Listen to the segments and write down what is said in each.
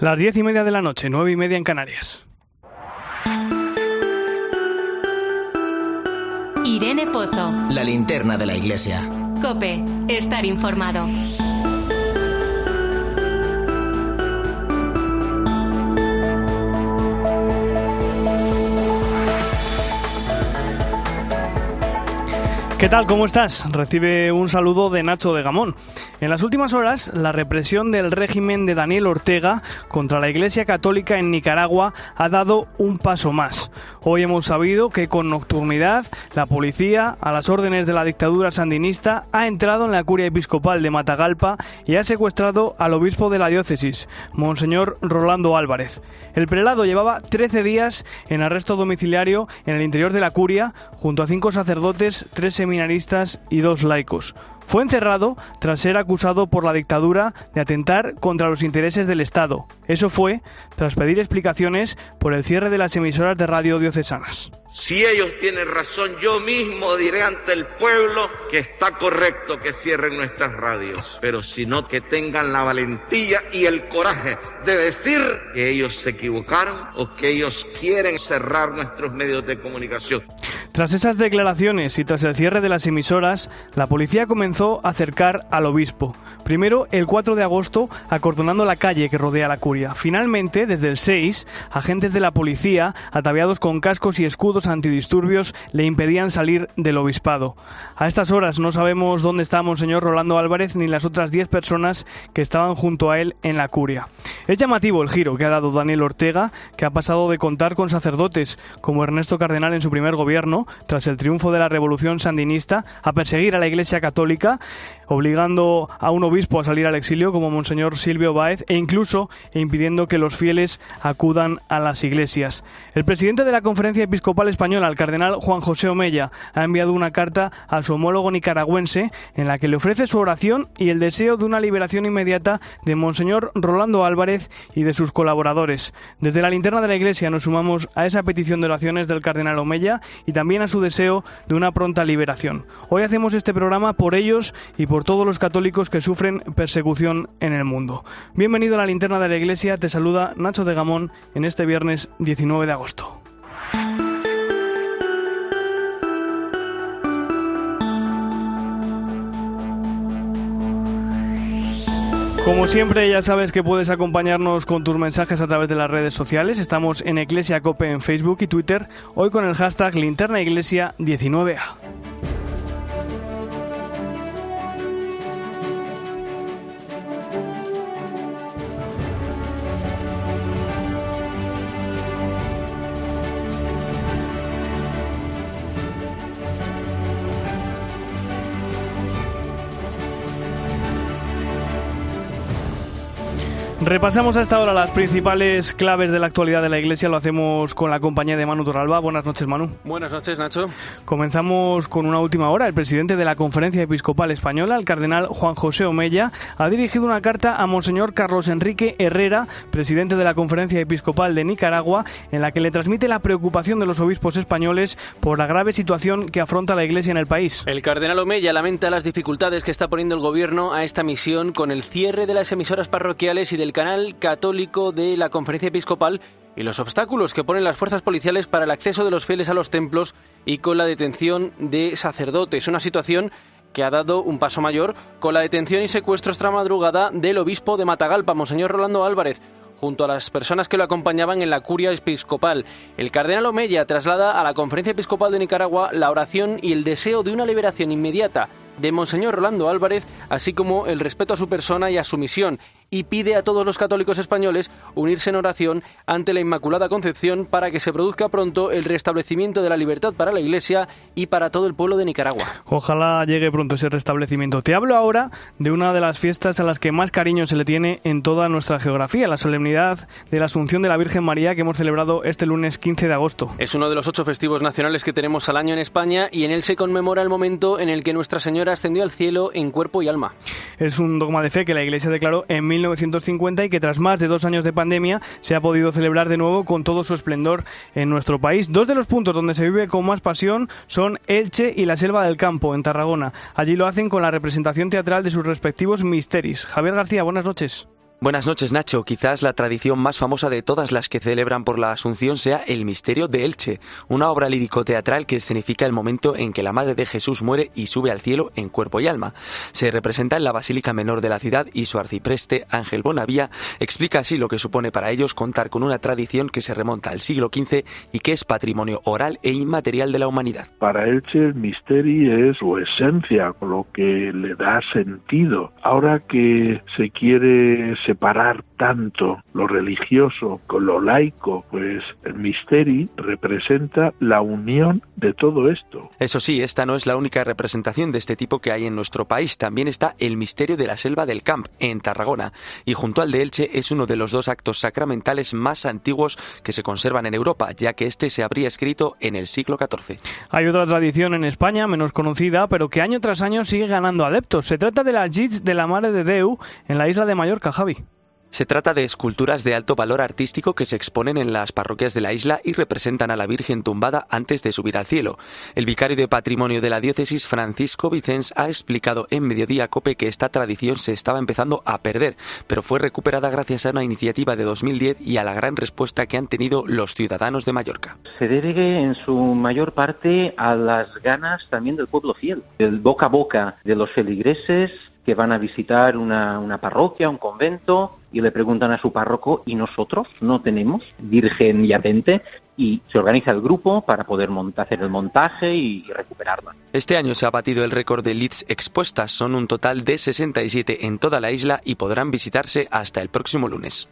Las diez y media de la noche, nueve y media en Canarias. Irene Pozo. La linterna de la iglesia. Cope, estar informado. ¿Qué tal? ¿Cómo estás? Recibe un saludo de Nacho de Gamón. En las últimas horas, la represión del régimen de Daniel Ortega contra la Iglesia Católica en Nicaragua ha dado un paso más. Hoy hemos sabido que con nocturnidad la policía, a las órdenes de la dictadura sandinista, ha entrado en la curia episcopal de Matagalpa y ha secuestrado al obispo de la diócesis, Monseñor Rolando Álvarez. El prelado llevaba 13 días en arresto domiciliario en el interior de la curia, junto a cinco sacerdotes, tres seminaristas y dos laicos. Fue encerrado tras ser acusado por la dictadura de atentar contra los intereses del Estado. Eso fue tras pedir explicaciones por el cierre de las emisoras de radio diocesanas. Si ellos tienen razón, yo mismo diré ante el pueblo que está correcto que cierren nuestras radios. Pero si no, que tengan la valentía y el coraje de decir que ellos se equivocaron o que ellos quieren cerrar nuestros medios de comunicación. Tras esas declaraciones y tras el cierre de las emisoras, la policía comenzó acercar al obispo. Primero, el 4 de agosto, acordonando la calle que rodea la curia. Finalmente, desde el 6, agentes de la policía, ataviados con cascos y escudos antidisturbios, le impedían salir del obispado. A estas horas no sabemos dónde está Monseñor Rolando Álvarez ni las otras 10 personas que estaban junto a él en la curia. Es llamativo el giro que ha dado Daniel Ortega, que ha pasado de contar con sacerdotes como Ernesto Cardenal en su primer gobierno, tras el triunfo de la revolución sandinista, a perseguir a la Iglesia Católica, obligando a un obispo a salir al exilio como Monseñor Silvio Báez e incluso impidiendo que los fieles acudan a las iglesias. El presidente de la Conferencia Episcopal Española, el cardenal Juan José Omella, ha enviado una carta a su homólogo nicaragüense en la que le ofrece su oración y el deseo de una liberación inmediata de Monseñor Rolando Álvarez y de sus colaboradores. Desde la linterna de la Iglesia nos sumamos a esa petición de oraciones del cardenal Omella y también a su deseo de una pronta liberación. Hoy hacemos este programa por y por todos los católicos que sufren persecución en el mundo. Bienvenido a la linterna de la iglesia, te saluda Nacho de Gamón en este viernes 19 de agosto. Como siempre, ya sabes que puedes acompañarnos con tus mensajes a través de las redes sociales. Estamos en Iglesia Cope en Facebook y Twitter, hoy con el hashtag linternaiglesia19a. Repasamos a esta hora las principales claves de la actualidad de la Iglesia. Lo hacemos con la compañía de Manu Torralba. Buenas noches, Manu. Buenas noches, Nacho. Comenzamos con una última hora. El presidente de la Conferencia Episcopal Española, el cardenal Juan José Omella, ha dirigido una carta a Monseñor Carlos Enrique Herrera, presidente de la Conferencia Episcopal de Nicaragua, en la que le transmite la preocupación de los obispos españoles por la grave situación que afronta la Iglesia en el país. El cardenal Omella lamenta las dificultades que está poniendo el gobierno a esta misión con el cierre de las emisoras parroquiales y del canal católico de la Conferencia Episcopal y los obstáculos que ponen las fuerzas policiales para el acceso de los fieles a los templos y con la detención de sacerdotes. Una situación que ha dado un paso mayor con la detención y secuestro extra madrugada del obispo de Matagalpa, Monseñor Rolando Álvarez, junto a las personas que lo acompañaban en la curia episcopal. El cardenal Omella traslada a la Conferencia Episcopal de Nicaragua la oración y el deseo de una liberación inmediata de Monseñor Rolando Álvarez, así como el respeto a su persona y a su misión, y pide a todos los católicos españoles unirse en oración ante la Inmaculada Concepción para que se produzca pronto el restablecimiento de la libertad para la Iglesia y para todo el pueblo de Nicaragua. Ojalá llegue pronto ese restablecimiento. Te hablo ahora de una de las fiestas a las que más cariño se le tiene en toda nuestra geografía, la solemnidad de la Asunción de la Virgen María que hemos celebrado este lunes 15 de agosto. Es uno de los ocho festivos nacionales que tenemos al año en España y en él se conmemora el momento en el que Nuestra Señora ascendió al cielo en cuerpo y alma. Es un dogma de fe que la Iglesia declaró en 1950 y que tras más de dos años de pandemia se ha podido celebrar de nuevo con todo su esplendor en nuestro país. Dos de los puntos donde se vive con más pasión son Elche y la Selva del Campo, en Tarragona. Allí lo hacen con la representación teatral de sus respectivos misteris. Javier García, buenas noches. Buenas noches, Nacho. Quizás la tradición más famosa de todas las que celebran por la Asunción sea El Misterio de Elche, una obra lírico-teatral que escenifica el momento en que la Madre de Jesús muere y sube al cielo en cuerpo y alma. Se representa en la Basílica Menor de la ciudad y su arcipreste, Ángel Bonavía, explica así lo que supone para ellos contar con una tradición que se remonta al siglo XV y que es patrimonio oral e inmaterial de la humanidad. Para Elche el misterio es su esencia, lo que le da sentido. Ahora que se quiere separar tanto lo religioso con lo laico, pues el misterio representa la unión de todo esto. Eso sí, esta no es la única representación de este tipo que hay en nuestro país. También está el misterio de la selva del Camp, en Tarragona, y junto al de Elche es uno de los dos actos sacramentales más antiguos que se conservan en Europa, ya que este se habría escrito en el siglo XIV. Hay otra tradición en España, menos conocida, pero que año tras año sigue ganando adeptos. Se trata de la Jits de la Mare de Deu en la isla de Mallorca, Javi. Se trata de esculturas de alto valor artístico que se exponen en las parroquias de la isla y representan a la Virgen tumbada antes de subir al cielo. El vicario de patrimonio de la diócesis, Francisco Vicens, ha explicado en Mediodía Cope que esta tradición se estaba empezando a perder, pero fue recuperada gracias a una iniciativa de 2010 y a la gran respuesta que han tenido los ciudadanos de Mallorca. Se debe en su mayor parte a las ganas también del pueblo fiel, el boca a boca de los feligreses que van a visitar una, una parroquia, un convento, y le preguntan a su párroco, ¿y nosotros no tenemos Virgen y Ardente? Y se organiza el grupo para poder hacer el montaje y, y recuperarla. Este año se ha batido el récord de leads expuestas, son un total de 67 en toda la isla y podrán visitarse hasta el próximo lunes.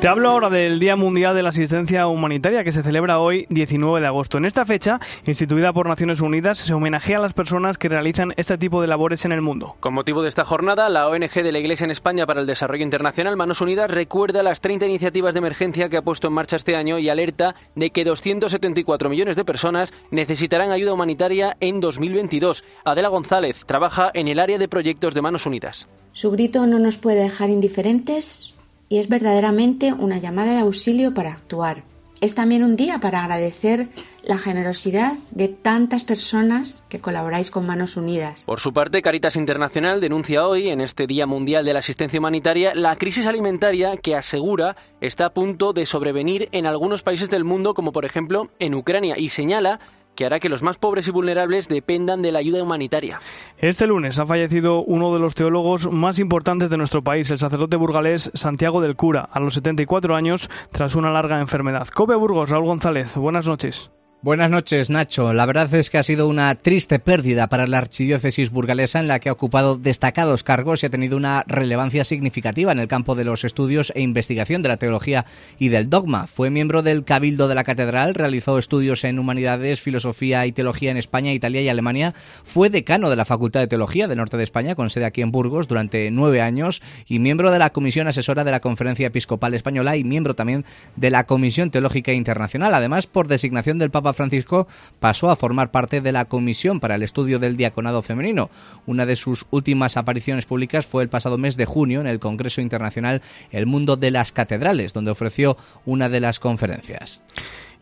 Te hablo ahora del Día Mundial de la Asistencia Humanitaria que se celebra hoy 19 de agosto. En esta fecha, instituida por Naciones Unidas, se homenajea a las personas que realizan este tipo de labores en el mundo. Con motivo de esta jornada, la ONG de la Iglesia en España para el Desarrollo Internacional, Manos Unidas, recuerda las 30 iniciativas de emergencia que ha puesto en marcha este año y alerta de que 274 millones de personas necesitarán ayuda humanitaria en 2022. Adela González trabaja en el área de proyectos de Manos Unidas. Su grito no nos puede dejar indiferentes y es verdaderamente una llamada de auxilio para actuar. Es también un día para agradecer la generosidad de tantas personas que colaboráis con Manos Unidas. Por su parte, Caritas Internacional denuncia hoy, en este Día Mundial de la Asistencia Humanitaria, la crisis alimentaria que asegura está a punto de sobrevenir en algunos países del mundo, como por ejemplo en Ucrania, y señala que hará que los más pobres y vulnerables dependan de la ayuda humanitaria. Este lunes ha fallecido uno de los teólogos más importantes de nuestro país, el sacerdote burgalés Santiago del Cura, a los 74 años, tras una larga enfermedad. Cope Burgos, Raúl González, buenas noches. Buenas noches, Nacho. La verdad es que ha sido una triste pérdida para la archidiócesis burgalesa en la que ha ocupado destacados cargos y ha tenido una relevancia significativa en el campo de los estudios e investigación de la teología y del dogma. Fue miembro del Cabildo de la Catedral, realizó estudios en humanidades, filosofía y teología en España, Italia y Alemania. Fue decano de la Facultad de Teología del Norte de España, con sede aquí en Burgos, durante nueve años y miembro de la Comisión Asesora de la Conferencia Episcopal Española y miembro también de la Comisión Teológica Internacional. Además, por designación del Papa Francisco pasó a formar parte de la Comisión para el Estudio del Diaconado Femenino. Una de sus últimas apariciones públicas fue el pasado mes de junio en el Congreso Internacional El Mundo de las Catedrales, donde ofreció una de las conferencias.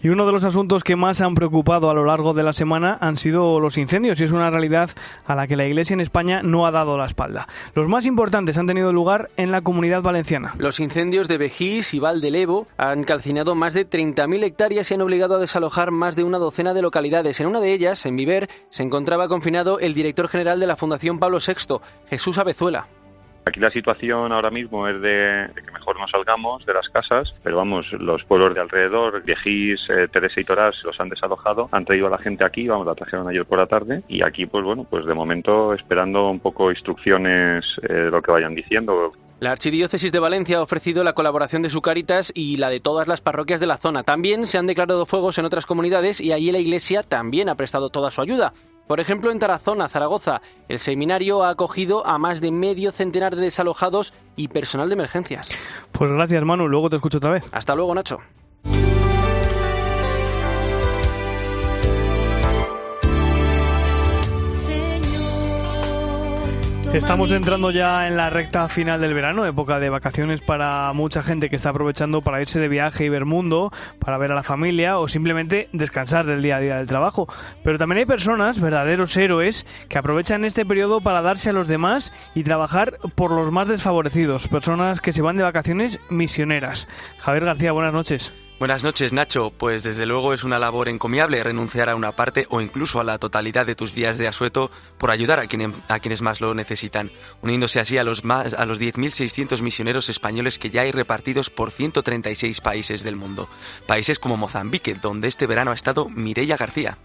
Y uno de los asuntos que más han preocupado a lo largo de la semana han sido los incendios y es una realidad a la que la Iglesia en España no ha dado la espalda. Los más importantes han tenido lugar en la comunidad valenciana. Los incendios de Vejís y Val del Evo han calcinado más de 30.000 hectáreas y han obligado a desalojar más de una docena de localidades. En una de ellas, en Viver, se encontraba confinado el director general de la Fundación Pablo VI, Jesús Abezuela. Aquí la situación ahora mismo es de, de, que mejor no salgamos de las casas, pero vamos, los pueblos de alrededor, Viejís, eh, Teresa y Torás, los han desalojado, han traído a la gente aquí, vamos, la trajeron ayer por la tarde y aquí, pues bueno, pues de momento esperando un poco instrucciones eh, de lo que vayan diciendo. La Archidiócesis de Valencia ha ofrecido la colaboración de su Caritas y la de todas las parroquias de la zona. También se han declarado fuegos en otras comunidades y allí la Iglesia también ha prestado toda su ayuda. Por ejemplo, en Tarazona, Zaragoza, el seminario ha acogido a más de medio centenar de desalojados y personal de emergencias. Pues gracias, Manu. Luego te escucho otra vez. Hasta luego, Nacho. Estamos entrando ya en la recta final del verano, época de vacaciones para mucha gente que está aprovechando para irse de viaje y ver mundo, para ver a la familia o simplemente descansar del día a día del trabajo. Pero también hay personas, verdaderos héroes, que aprovechan este periodo para darse a los demás y trabajar por los más desfavorecidos, personas que se van de vacaciones misioneras. Javier García, buenas noches. Buenas noches, Nacho. Pues desde luego es una labor encomiable renunciar a una parte o incluso a la totalidad de tus días de asueto por ayudar a, a quienes más lo necesitan, uniéndose así a los, más, a los 10.600 misioneros españoles que ya hay repartidos por 136 países del mundo. Países como Mozambique, donde este verano ha estado Mireia García.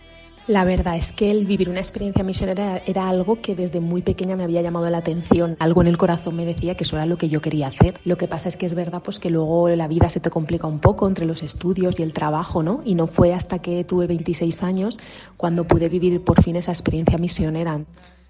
La verdad es que el vivir una experiencia misionera era algo que desde muy pequeña me había llamado la atención. Algo en el corazón me decía que eso era lo que yo quería hacer. Lo que pasa es que es verdad pues que luego la vida se te complica un poco entre los estudios y el trabajo, ¿no? Y no fue hasta que tuve 26 años cuando pude vivir por fin esa experiencia misionera.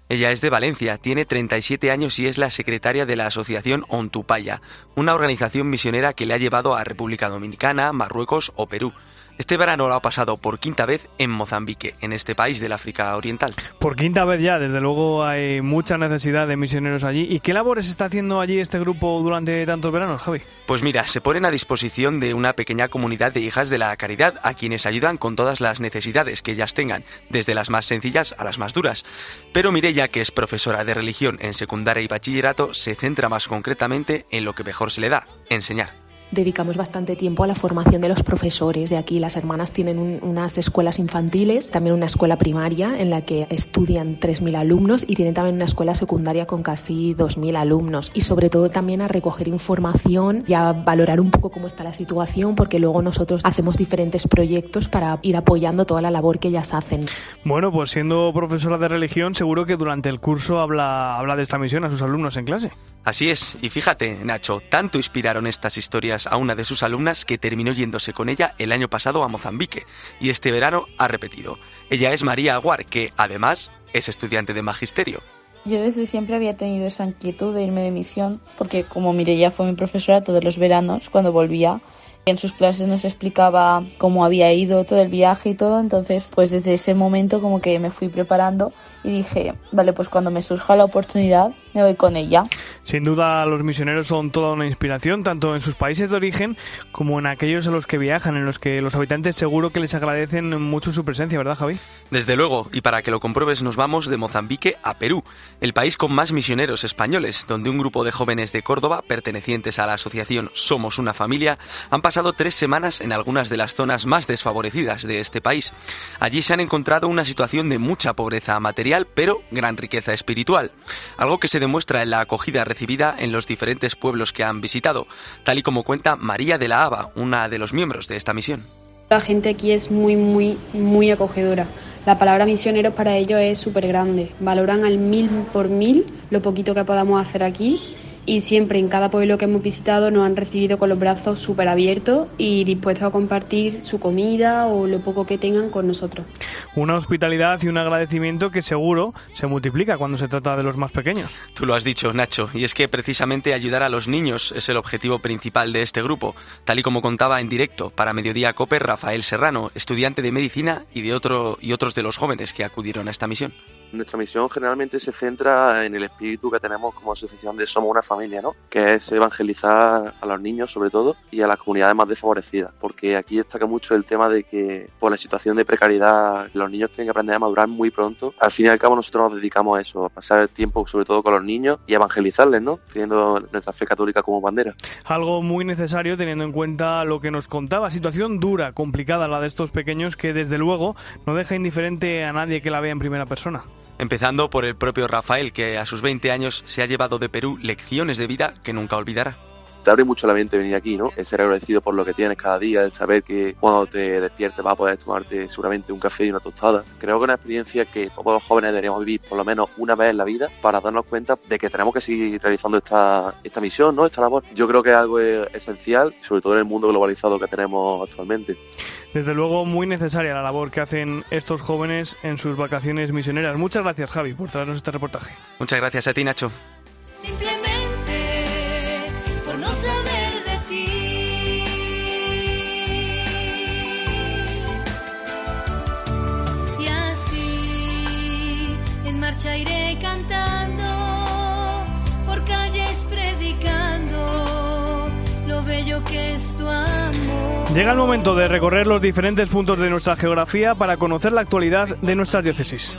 Ella es de Valencia, tiene 37 años y es la secretaria de la asociación Ontupaya, una organización misionera que le ha llevado a República Dominicana, Marruecos o Perú. Este verano lo ha pasado por quinta vez en Mozambique, en este país del África Oriental. Por quinta vez ya, desde luego hay mucha necesidad de misioneros allí. ¿Y qué labores está haciendo allí este grupo durante tantos veranos, Javi? Pues mira, se ponen a disposición de una pequeña comunidad de hijas de la caridad a quienes ayudan con todas las necesidades que ellas tengan, desde las más sencillas a las más duras. Pero Mirella, que es profesora de religión en secundaria y bachillerato, se centra más concretamente en lo que mejor se le da, enseñar dedicamos bastante tiempo a la formación de los profesores de aquí. Las hermanas tienen unas escuelas infantiles, también una escuela primaria en la que estudian 3.000 alumnos y tienen también una escuela secundaria con casi 2.000 alumnos. Y sobre todo también a recoger información y a valorar un poco cómo está la situación porque luego nosotros hacemos diferentes proyectos para ir apoyando toda la labor que ellas hacen. Bueno, pues siendo profesora de religión seguro que durante el curso habla, habla de esta misión a sus alumnos en clase. Así es, y fíjate, Nacho, tanto inspiraron estas historias a una de sus alumnas que terminó yéndose con ella el año pasado a Mozambique, y este verano ha repetido. Ella es María Aguar, que además es estudiante de magisterio. Yo desde siempre había tenido esa inquietud de irme de misión, porque como Mireia fue mi profesora todos los veranos, cuando volvía, en sus clases nos explicaba cómo había ido todo el viaje y todo, entonces pues desde ese momento como que me fui preparando y dije, vale, pues cuando me surja la oportunidad me voy con ella. Sin duda los misioneros son toda una inspiración, tanto en sus países de origen como en aquellos a los que viajan, en los que los habitantes seguro que les agradecen mucho su presencia, ¿verdad Javi? Desde luego, y para que lo compruebes nos vamos de Mozambique a Perú, el país con más misioneros españoles, donde un grupo de jóvenes de Córdoba, pertenecientes a la asociación Somos una familia, han pasado tres semanas en algunas de las zonas más desfavorecidas de este país. Allí se han encontrado una situación de mucha pobreza material pero gran riqueza espiritual, algo que se demuestra en la acogida recibida en los diferentes pueblos que han visitado, tal y como cuenta María de la Aba, una de los miembros de esta misión. La gente aquí es muy, muy, muy acogedora. La palabra misionero para ellos es súper grande. Valoran al mil por mil lo poquito que podamos hacer aquí y siempre en cada pueblo que hemos visitado nos han recibido con los brazos súper abiertos y dispuestos a compartir su comida o lo poco que tengan con nosotros. Una hospitalidad y un agradecimiento que seguro se multiplica cuando se trata de los más pequeños. Tú lo has dicho, Nacho, y es que precisamente ayudar a los niños es el objetivo principal de este grupo, tal y como contaba en directo para Mediodía Coper Rafael Serrano, estudiante de medicina y de otro y otros de los jóvenes que acudieron a esta misión. Nuestra misión generalmente se centra en el espíritu que tenemos como asociación de Somos una familia, ¿no? Que es evangelizar a los niños sobre todo y a las comunidades más desfavorecidas, porque aquí destaca mucho el tema de que por la situación de precariedad los niños tienen que aprender a madurar muy pronto. Al fin y al cabo nosotros nos dedicamos a eso, a pasar el tiempo sobre todo con los niños y evangelizarles, ¿no? Teniendo nuestra fe católica como bandera. Algo muy necesario teniendo en cuenta lo que nos contaba, situación dura, complicada la de estos pequeños que desde luego no deja indiferente a nadie que la vea en primera persona empezando por el propio Rafael, que a sus 20 años se ha llevado de Perú lecciones de vida que nunca olvidará te abre mucho la mente venir aquí, ¿no? El ser agradecido por lo que tienes cada día, el saber que cuando te despiertes vas a poder tomarte seguramente un café y una tostada. Creo que es una experiencia que todos los jóvenes deberíamos vivir por lo menos una vez en la vida para darnos cuenta de que tenemos que seguir realizando esta, esta misión, ¿no? Esta labor. Yo creo que es algo esencial, sobre todo en el mundo globalizado que tenemos actualmente. Desde luego, muy necesaria la labor que hacen estos jóvenes en sus vacaciones misioneras. Muchas gracias, Javi, por traernos este reportaje. Muchas gracias a ti, Nacho. cantando, por calles predicando lo bello que es tu amor. Llega el momento de recorrer los diferentes puntos de nuestra geografía para conocer la actualidad de nuestra diócesis.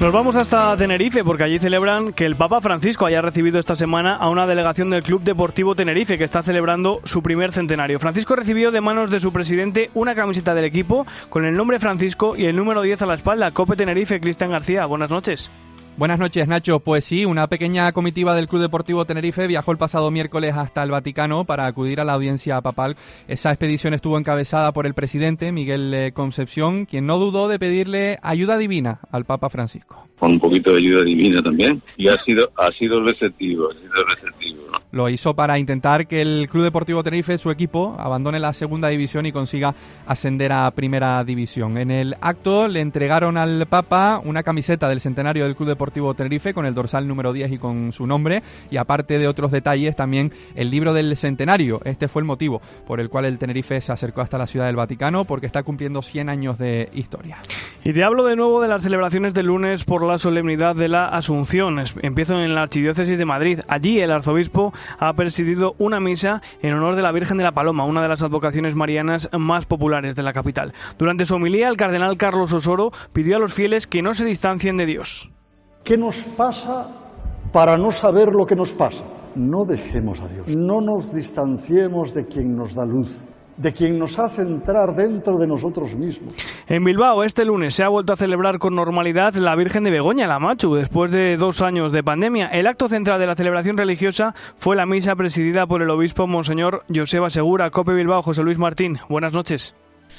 Nos vamos hasta Tenerife porque allí celebran que el Papa Francisco haya recibido esta semana a una delegación del Club Deportivo Tenerife que está celebrando su primer centenario. Francisco recibió de manos de su presidente una camiseta del equipo con el nombre Francisco y el número 10 a la espalda. Cope Tenerife, Cristian García. Buenas noches. Buenas noches, Nacho. Pues sí, una pequeña comitiva del Club Deportivo Tenerife viajó el pasado miércoles hasta el Vaticano para acudir a la audiencia papal. Esa expedición estuvo encabezada por el presidente Miguel eh, Concepción, quien no dudó de pedirle ayuda divina al Papa Francisco. Con un poquito de ayuda divina también. Y ha sido, ha sido receptivo, ha sido receptivo. Lo hizo para intentar que el Club Deportivo Tenerife, su equipo, abandone la segunda división y consiga ascender a primera división. En el acto le entregaron al Papa una camiseta del centenario del Club Deportivo Tenerife con el dorsal número 10 y con su nombre y aparte de otros detalles también el libro del centenario. Este fue el motivo por el cual el Tenerife se acercó hasta la ciudad del Vaticano porque está cumpliendo 100 años de historia. Y te hablo de nuevo de las celebraciones del lunes por la solemnidad de la Asunción. Empiezo en la Archidiócesis de Madrid. Allí el arzobispo ha presidido una misa en honor de la Virgen de la Paloma, una de las advocaciones marianas más populares de la capital. Durante su homilía, el cardenal Carlos Osoro pidió a los fieles que no se distancien de Dios. ¿Qué nos pasa para no saber lo que nos pasa? No dejemos a Dios, no nos distanciemos de quien nos da luz de quien nos hace entrar dentro de nosotros mismos. En Bilbao, este lunes se ha vuelto a celebrar con normalidad la Virgen de Begoña, la Machu, después de dos años de pandemia. El acto central de la celebración religiosa fue la misa presidida por el obispo Monseñor Joseba Segura, Cope Bilbao, José Luis Martín. Buenas noches.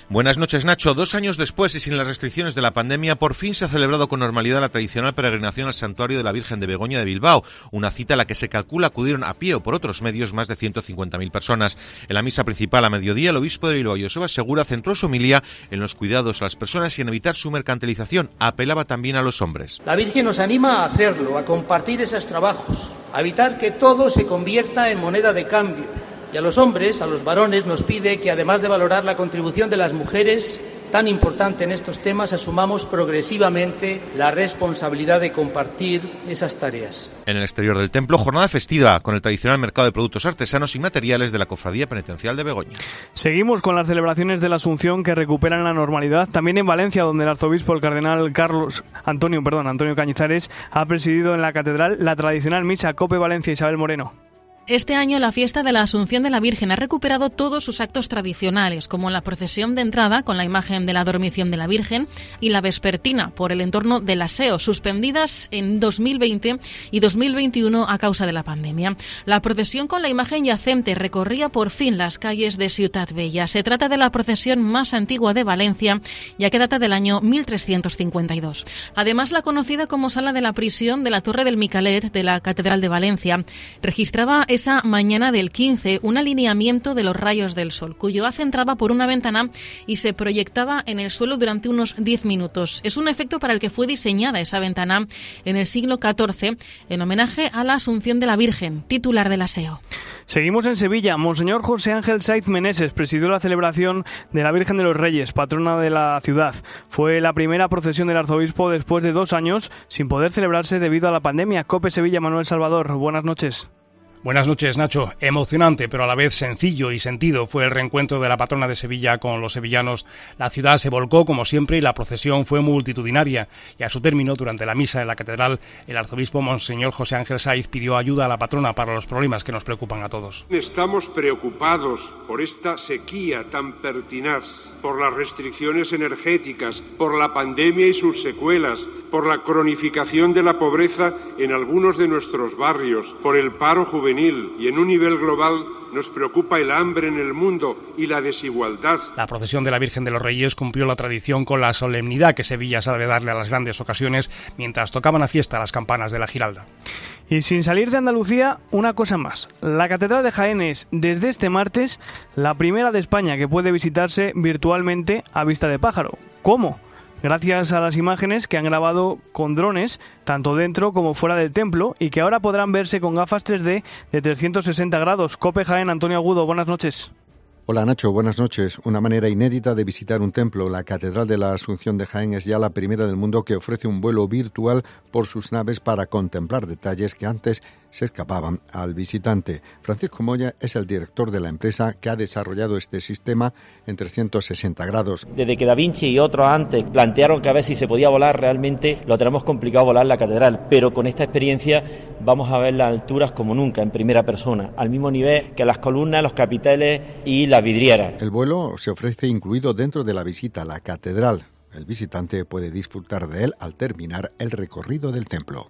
Buenas noches, Nacho. Dos años después y sin las restricciones de la pandemia, por fin se ha celebrado con normalidad la tradicional peregrinación al Santuario de la Virgen de Begoña de Bilbao, una cita a la que se calcula acudieron a pie o por otros medios más de 150.000 personas. En la misa principal a mediodía, el obispo de Bilbao, Joseba Segura, centró su homilía en los cuidados a las personas y en evitar su mercantilización. Apelaba también a los hombres. La Virgen nos anima a hacerlo, a compartir esos trabajos, a evitar que todo se convierta en moneda de cambio y a los hombres, a los varones, nos pide que además de valorar la contribución de las mujeres, tan importante en estos temas, asumamos progresivamente la responsabilidad de compartir esas tareas. En el exterior del templo, jornada festiva con el tradicional mercado de productos artesanos y materiales de la Cofradía Penitencial de Begoña. Seguimos con las celebraciones de la Asunción que recuperan la normalidad. También en Valencia, donde el arzobispo, el cardenal Carlos Antonio, perdón, Antonio Cañizares, ha presidido en la catedral la tradicional misa Cope Valencia Isabel Moreno. Este año la fiesta de la Asunción de la Virgen ha recuperado todos sus actos tradicionales, como la procesión de entrada con la imagen de la dormición de la Virgen y la vespertina por el entorno del aseo, suspendidas en 2020 y 2021 a causa de la pandemia. La procesión con la imagen yacente recorría por fin las calles de Ciudad Bella. Se trata de la procesión más antigua de Valencia, ya que data del año 1352. Además, la conocida como sala de la prisión de la Torre del Micalet de la Catedral de Valencia registraba esa mañana del 15 un alineamiento de los rayos del sol, cuyo haz entraba por una ventana y se proyectaba en el suelo durante unos 10 minutos. Es un efecto para el que fue diseñada esa ventana en el siglo XIV en homenaje a la Asunción de la Virgen, titular del aseo. Seguimos en Sevilla. Monseñor José Ángel Saiz Meneses presidió la celebración de la Virgen de los Reyes, patrona de la ciudad. Fue la primera procesión del arzobispo después de dos años sin poder celebrarse debido a la pandemia. Cope Sevilla, Manuel Salvador. Buenas noches. Buenas noches, Nacho. Emocionante, pero a la vez sencillo y sentido fue el reencuentro de la patrona de Sevilla con los sevillanos. La ciudad se volcó como siempre y la procesión fue multitudinaria. Y a su término, durante la misa en la catedral, el arzobispo Monseñor José Ángel Saiz pidió ayuda a la patrona para los problemas que nos preocupan a todos. Estamos preocupados por esta sequía tan pertinaz, por las restricciones energéticas, por la pandemia y sus secuelas, por la cronificación de la pobreza en algunos de nuestros barrios, por el paro juvenil y en un nivel global nos preocupa el hambre en el mundo y la desigualdad. La procesión de la Virgen de los Reyes cumplió la tradición con la solemnidad que Sevilla sabe darle a las grandes ocasiones mientras tocaban a fiesta las campanas de la Giralda. Y sin salir de Andalucía, una cosa más. La Catedral de Jaén es, desde este martes, la primera de España que puede visitarse virtualmente a vista de pájaro. ¿Cómo? Gracias a las imágenes que han grabado con drones, tanto dentro como fuera del templo, y que ahora podrán verse con gafas 3D de 360 grados. Cope Jaén, Antonio Agudo, buenas noches. Hola Nacho, buenas noches. Una manera inédita de visitar un templo, la Catedral de la Asunción de Jaén es ya la primera del mundo que ofrece un vuelo virtual por sus naves para contemplar detalles que antes se escapaban al visitante. Francisco Moya es el director de la empresa que ha desarrollado este sistema en 360 grados. Desde que Da Vinci y otros antes plantearon que a ver si se podía volar realmente, lo tenemos complicado volar la catedral, pero con esta experiencia vamos a ver las alturas como nunca, en primera persona, al mismo nivel que las columnas, los capiteles y la vidriera. El vuelo se ofrece incluido dentro de la visita a la catedral. El visitante puede disfrutar de él al terminar el recorrido del templo.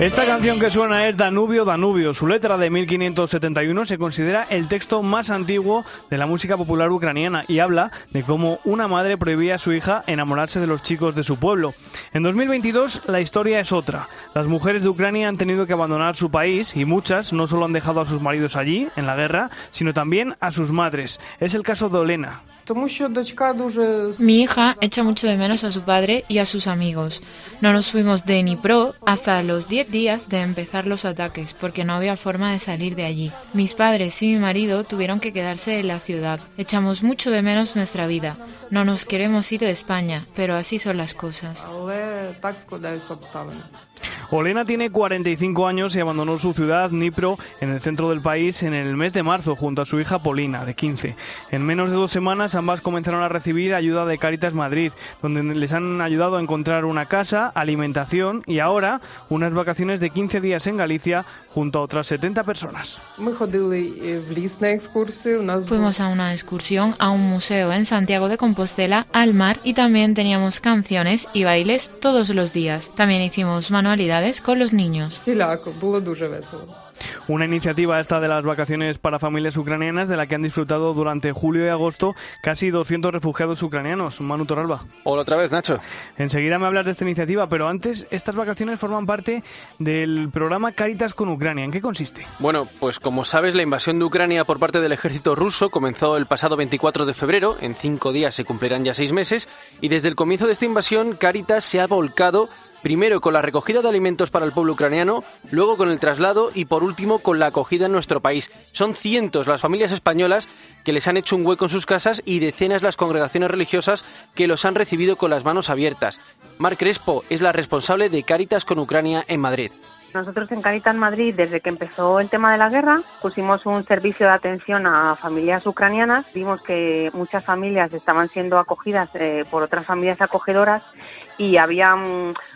Esta canción que suena es Danubio, Danubio. Su letra de 1571 se considera el texto más antiguo de la música popular ucraniana y habla de cómo una madre prohibía a su hija enamorarse de los chicos de su pueblo. En 2022 la historia es otra. Las mujeres de Ucrania han tenido que abandonar su país y muchas no solo han dejado a sus maridos allí, en la guerra, sino también a sus madres. Es el caso de Olena. Mi hija echa mucho de menos a su padre y a sus amigos. No nos fuimos de Dnipro hasta los 10 días de empezar los ataques porque no había forma de salir de allí. Mis padres y mi marido tuvieron que quedarse en la ciudad. Echamos mucho de menos nuestra vida. No nos queremos ir de España, pero así son las cosas. Olena tiene 45 años y abandonó su ciudad, Dnipro, en el centro del país, en el mes de marzo, junto a su hija Polina, de 15. En menos de dos semanas, ambas comenzaron a recibir ayuda de Caritas Madrid, donde les han ayudado a encontrar una casa, alimentación y ahora unas vacaciones de 15 días en Galicia, junto a otras 70 personas. Fuimos a una excursión a un museo en Santiago de Compostela, al mar, y también teníamos canciones y bailes todos los días. También hicimos manualidades con los niños. Una iniciativa esta de las vacaciones para familias ucranianas de la que han disfrutado durante julio y agosto casi 200 refugiados ucranianos. Manu Toralba. Hola otra vez, Nacho. Enseguida me hablas de esta iniciativa, pero antes, estas vacaciones forman parte del programa Caritas con Ucrania. ¿En qué consiste? Bueno, pues como sabes, la invasión de Ucrania por parte del ejército ruso comenzó el pasado 24 de febrero. En cinco días se cumplirán ya seis meses. Y desde el comienzo de esta invasión, Caritas se ha volcado primero con la recogida de alimentos para el pueblo ucraniano, luego con el traslado y por último con la acogida en nuestro país. Son cientos las familias españolas que les han hecho un hueco en sus casas y decenas las congregaciones religiosas que los han recibido con las manos abiertas. Mar Crespo es la responsable de Cáritas con Ucrania en Madrid. Nosotros en Caritas Madrid, desde que empezó el tema de la guerra, pusimos un servicio de atención a familias ucranianas. Vimos que muchas familias estaban siendo acogidas eh, por otras familias acogedoras y había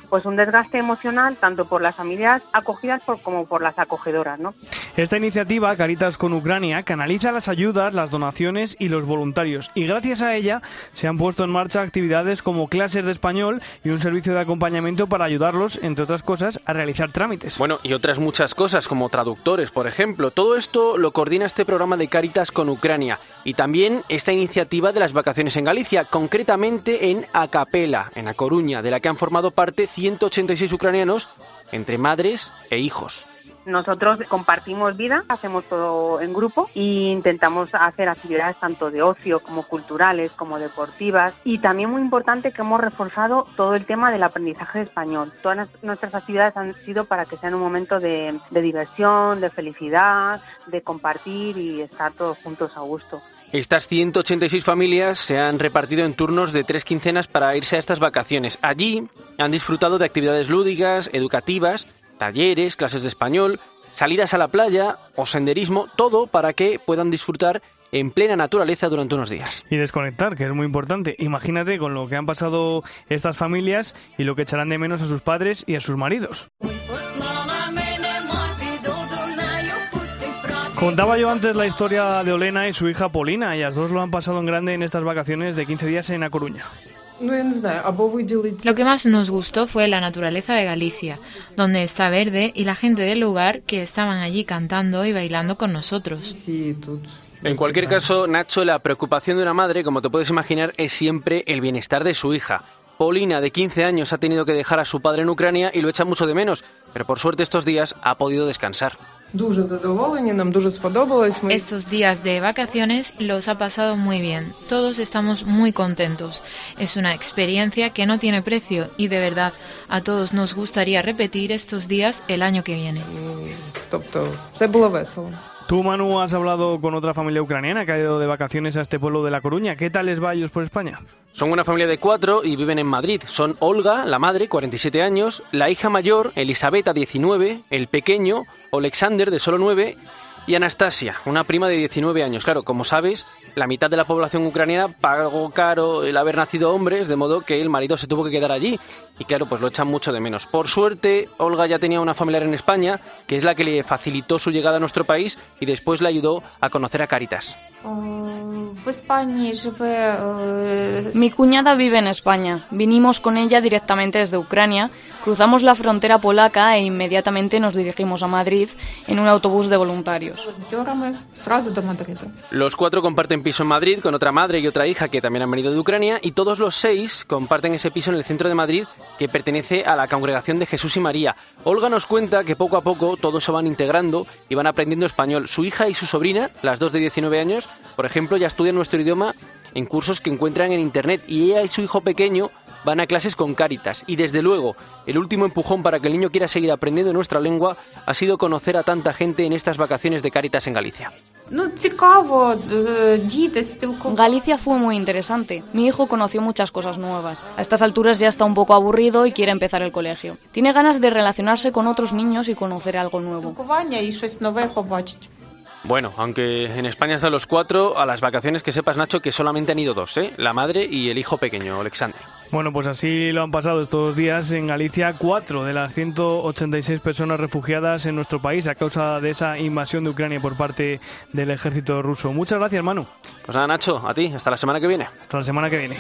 pues un desgaste emocional tanto por las familias acogidas por, como por las acogedoras, ¿no? Esta iniciativa Caritas con Ucrania canaliza las ayudas, las donaciones y los voluntarios y gracias a ella se han puesto en marcha actividades como clases de español y un servicio de acompañamiento para ayudarlos, entre otras cosas, a realizar trámites. Bueno, y otras muchas cosas como traductores, por ejemplo. Todo esto lo coordina este programa de Caritas con Ucrania y también esta iniciativa de las vacaciones en Galicia, concretamente en Acapela, en A Coruña, de la que han formado parte 186 ucranianos entre madres e hijos. Nosotros compartimos vida, hacemos todo en grupo e intentamos hacer actividades tanto de ocio como culturales, como deportivas y también muy importante que hemos reforzado todo el tema del aprendizaje español. Todas nuestras actividades han sido para que sean un momento de diversión, de felicidad, de compartir y estar todos juntos a gusto. Estas 186 familias se han repartido en turnos de tres quincenas para irse a estas vacaciones. Allí han disfrutado de actividades lúdicas, educativas, talleres, clases de español, salidas a la playa o senderismo, todo para que puedan disfrutar en plena naturaleza durante unos días. Y desconectar, que es muy importante. Imagínate con lo que han pasado estas familias y lo que echarán de menos a sus padres y a sus maridos. Contaba yo antes la historia de Olena y su hija Polina, y las dos lo han pasado en grande en estas vacaciones de 15 días en A Coruña. Lo que más nos gustó fue la naturaleza de Galicia, donde está verde y la gente del lugar que estaban allí cantando y bailando con nosotros. En cualquier caso, Nacho, la preocupación de una madre, como te puedes imaginar, es siempre el bienestar de su hija. Polina, de 15 años, ha tenido que dejar a su padre en Ucrania y lo echa mucho de menos, pero por suerte estos días ha podido descansar. Estos días de vacaciones los ha pasado muy bien. Todos estamos muy contentos. Es una experiencia que no tiene precio y de verdad a todos nos gustaría repetir estos días el año que viene. Tú, Manu, has hablado con otra familia ucraniana que ha ido de vacaciones a este pueblo de La Coruña. ¿Qué tal les va ellos por España? Son una familia de cuatro y viven en Madrid. Son Olga, la madre, 47 años, la hija mayor, Elisabetta, 19, el pequeño, Alexander, de solo 9, y Anastasia, una prima de 19 años. Claro, como sabes, la mitad de la población ucraniana pagó caro el haber nacido hombres, de modo que el marido se tuvo que quedar allí. Y claro, pues lo echan mucho de menos. Por suerte, Olga ya tenía una familiar en España, que es la que le facilitó su llegada a nuestro país y después le ayudó a conocer a Caritas. Mi cuñada vive en España. Vinimos con ella directamente desde Ucrania, cruzamos la frontera polaca e inmediatamente nos dirigimos a Madrid en un autobús de voluntarios. Los cuatro comparten piso en Madrid con otra madre y otra hija que también han venido de Ucrania y todos los seis comparten ese piso en el centro de Madrid que pertenece a la Congregación de Jesús y María. Olga nos cuenta que poco a poco todos se van integrando y van aprendiendo español. Su hija y su sobrina, las dos de 19 años, por ejemplo, ya estudian nuestro idioma en cursos que encuentran en Internet y ella y su hijo pequeño van a clases con Cáritas. Y desde luego, el último empujón para que el niño quiera seguir aprendiendo nuestra lengua ha sido conocer a tanta gente en estas vacaciones de Cáritas en Galicia. Galicia fue muy interesante. Mi hijo conoció muchas cosas nuevas. A estas alturas ya está un poco aburrido y quiere empezar el colegio. Tiene ganas de relacionarse con otros niños y conocer algo nuevo. Bueno, aunque en España están los cuatro, a las vacaciones que sepas, Nacho, que solamente han ido dos, ¿eh? La madre y el hijo pequeño, Alexander. Bueno, pues así lo han pasado estos días en Galicia cuatro de las 186 personas refugiadas en nuestro país a causa de esa invasión de Ucrania por parte del ejército ruso. Muchas gracias, Manu. Pues nada, Nacho, a ti, hasta la semana que viene. Hasta la semana que viene.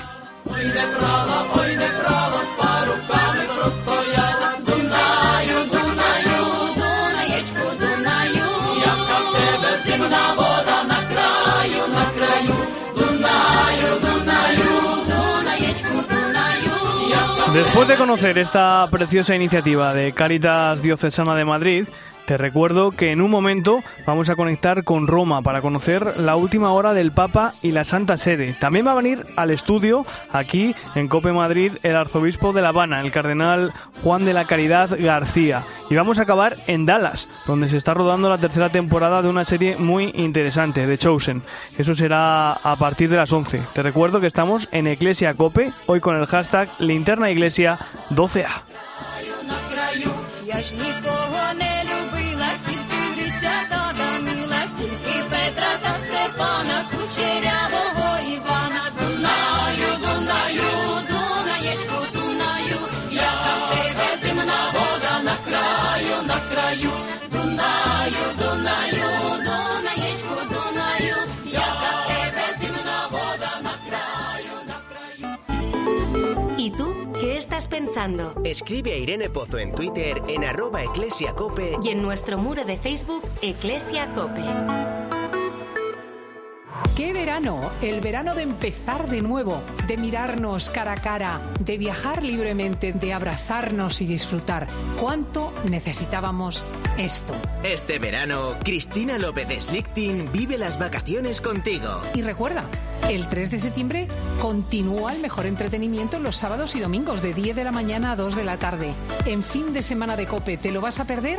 Después de conocer esta preciosa iniciativa de Caritas Diocesana de Madrid, te recuerdo que en un momento vamos a conectar con Roma para conocer la última hora del Papa y la Santa Sede. También va a venir al estudio, aquí en Cope Madrid, el arzobispo de La Habana, el cardenal Juan de la Caridad García. Y vamos a acabar en Dallas, donde se está rodando la tercera temporada de una serie muy interesante, The Chosen. Eso será a partir de las 11. Te recuerdo que estamos en Iglesia Cope, hoy con el hashtag Linterna Iglesia 12A. ¿Y tú qué estás pensando? Escribe a Irene Pozo en Twitter en arroba eclesiacope Y en nuestro muro de Facebook, Eclesia Cope. El verano de empezar de nuevo, de mirarnos cara a cara, de viajar libremente, de abrazarnos y disfrutar. ¿Cuánto necesitábamos esto? Este verano, Cristina López Slichting vive las vacaciones contigo. Y recuerda, el 3 de septiembre continúa el mejor entretenimiento los sábados y domingos de 10 de la mañana a 2 de la tarde. En fin de semana de Cope, ¿te lo vas a perder?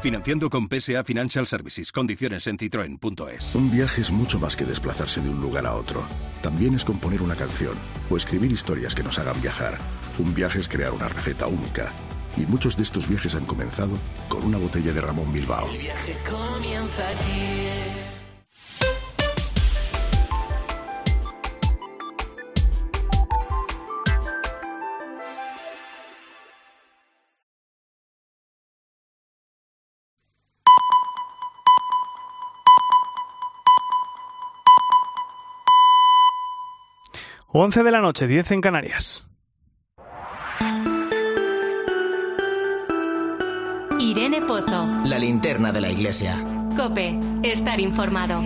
Financiando con PSA Financial Services. Condiciones en citroen.es. Un viaje es mucho más que desplazarse de un lugar a otro. También es componer una canción o escribir historias que nos hagan viajar. Un viaje es crear una receta única. Y muchos de estos viajes han comenzado con una botella de Ramón Bilbao. viaje comienza aquí. 11 de la noche, 10 en Canarias. Irene Pozo. La linterna de la iglesia. Cope. Estar informado.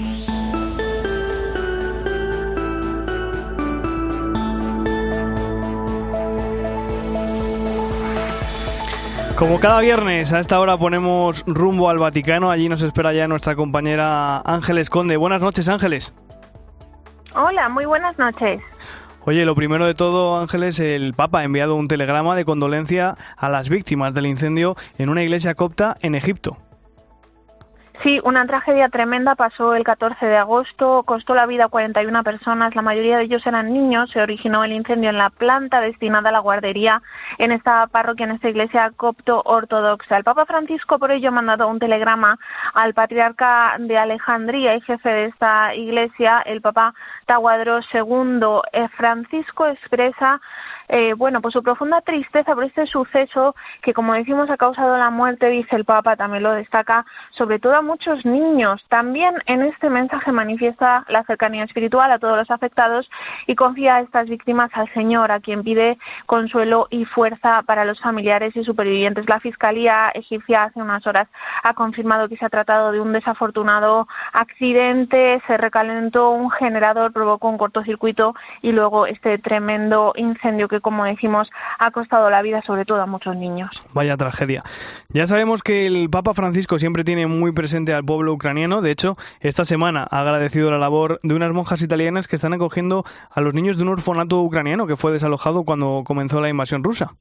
Como cada viernes, a esta hora ponemos rumbo al Vaticano. Allí nos espera ya nuestra compañera Ángeles Conde. Buenas noches, Ángeles. Hola, muy buenas noches. Oye, lo primero de todo, Ángeles, el Papa ha enviado un telegrama de condolencia a las víctimas del incendio en una iglesia copta en Egipto. Sí, una tragedia tremenda pasó el 14 de agosto, costó la vida a 41 personas, la mayoría de ellos eran niños, se originó el incendio en la planta destinada a la guardería en esta parroquia, en esta iglesia copto ortodoxa. El Papa Francisco por ello ha mandado un telegrama al patriarca de Alejandría y jefe de esta iglesia, el Papa Tahuadro II. Eh, Francisco expresa eh, bueno, pues su profunda tristeza por este suceso que, como decimos, ha causado la muerte, dice el Papa, también lo destaca, sobre todo a muchos niños. También en este mensaje manifiesta la cercanía espiritual a todos los afectados y confía a estas víctimas al Señor, a quien pide consuelo y fuerza para los familiares y supervivientes. La Fiscalía egipcia hace unas horas ha confirmado que se ha tratado de un desafortunado accidente, se recalentó un generador, provocó un cortocircuito y luego este tremendo incendio que, como decimos, ha costado la vida sobre todo a muchos niños. Vaya tragedia. Ya sabemos que el Papa Francisco siempre tiene muy presente al pueblo ucraniano. De hecho, esta semana ha agradecido la labor de unas monjas italianas que están acogiendo a los niños de un orfanato ucraniano que fue desalojado cuando comenzó la invasión rusa.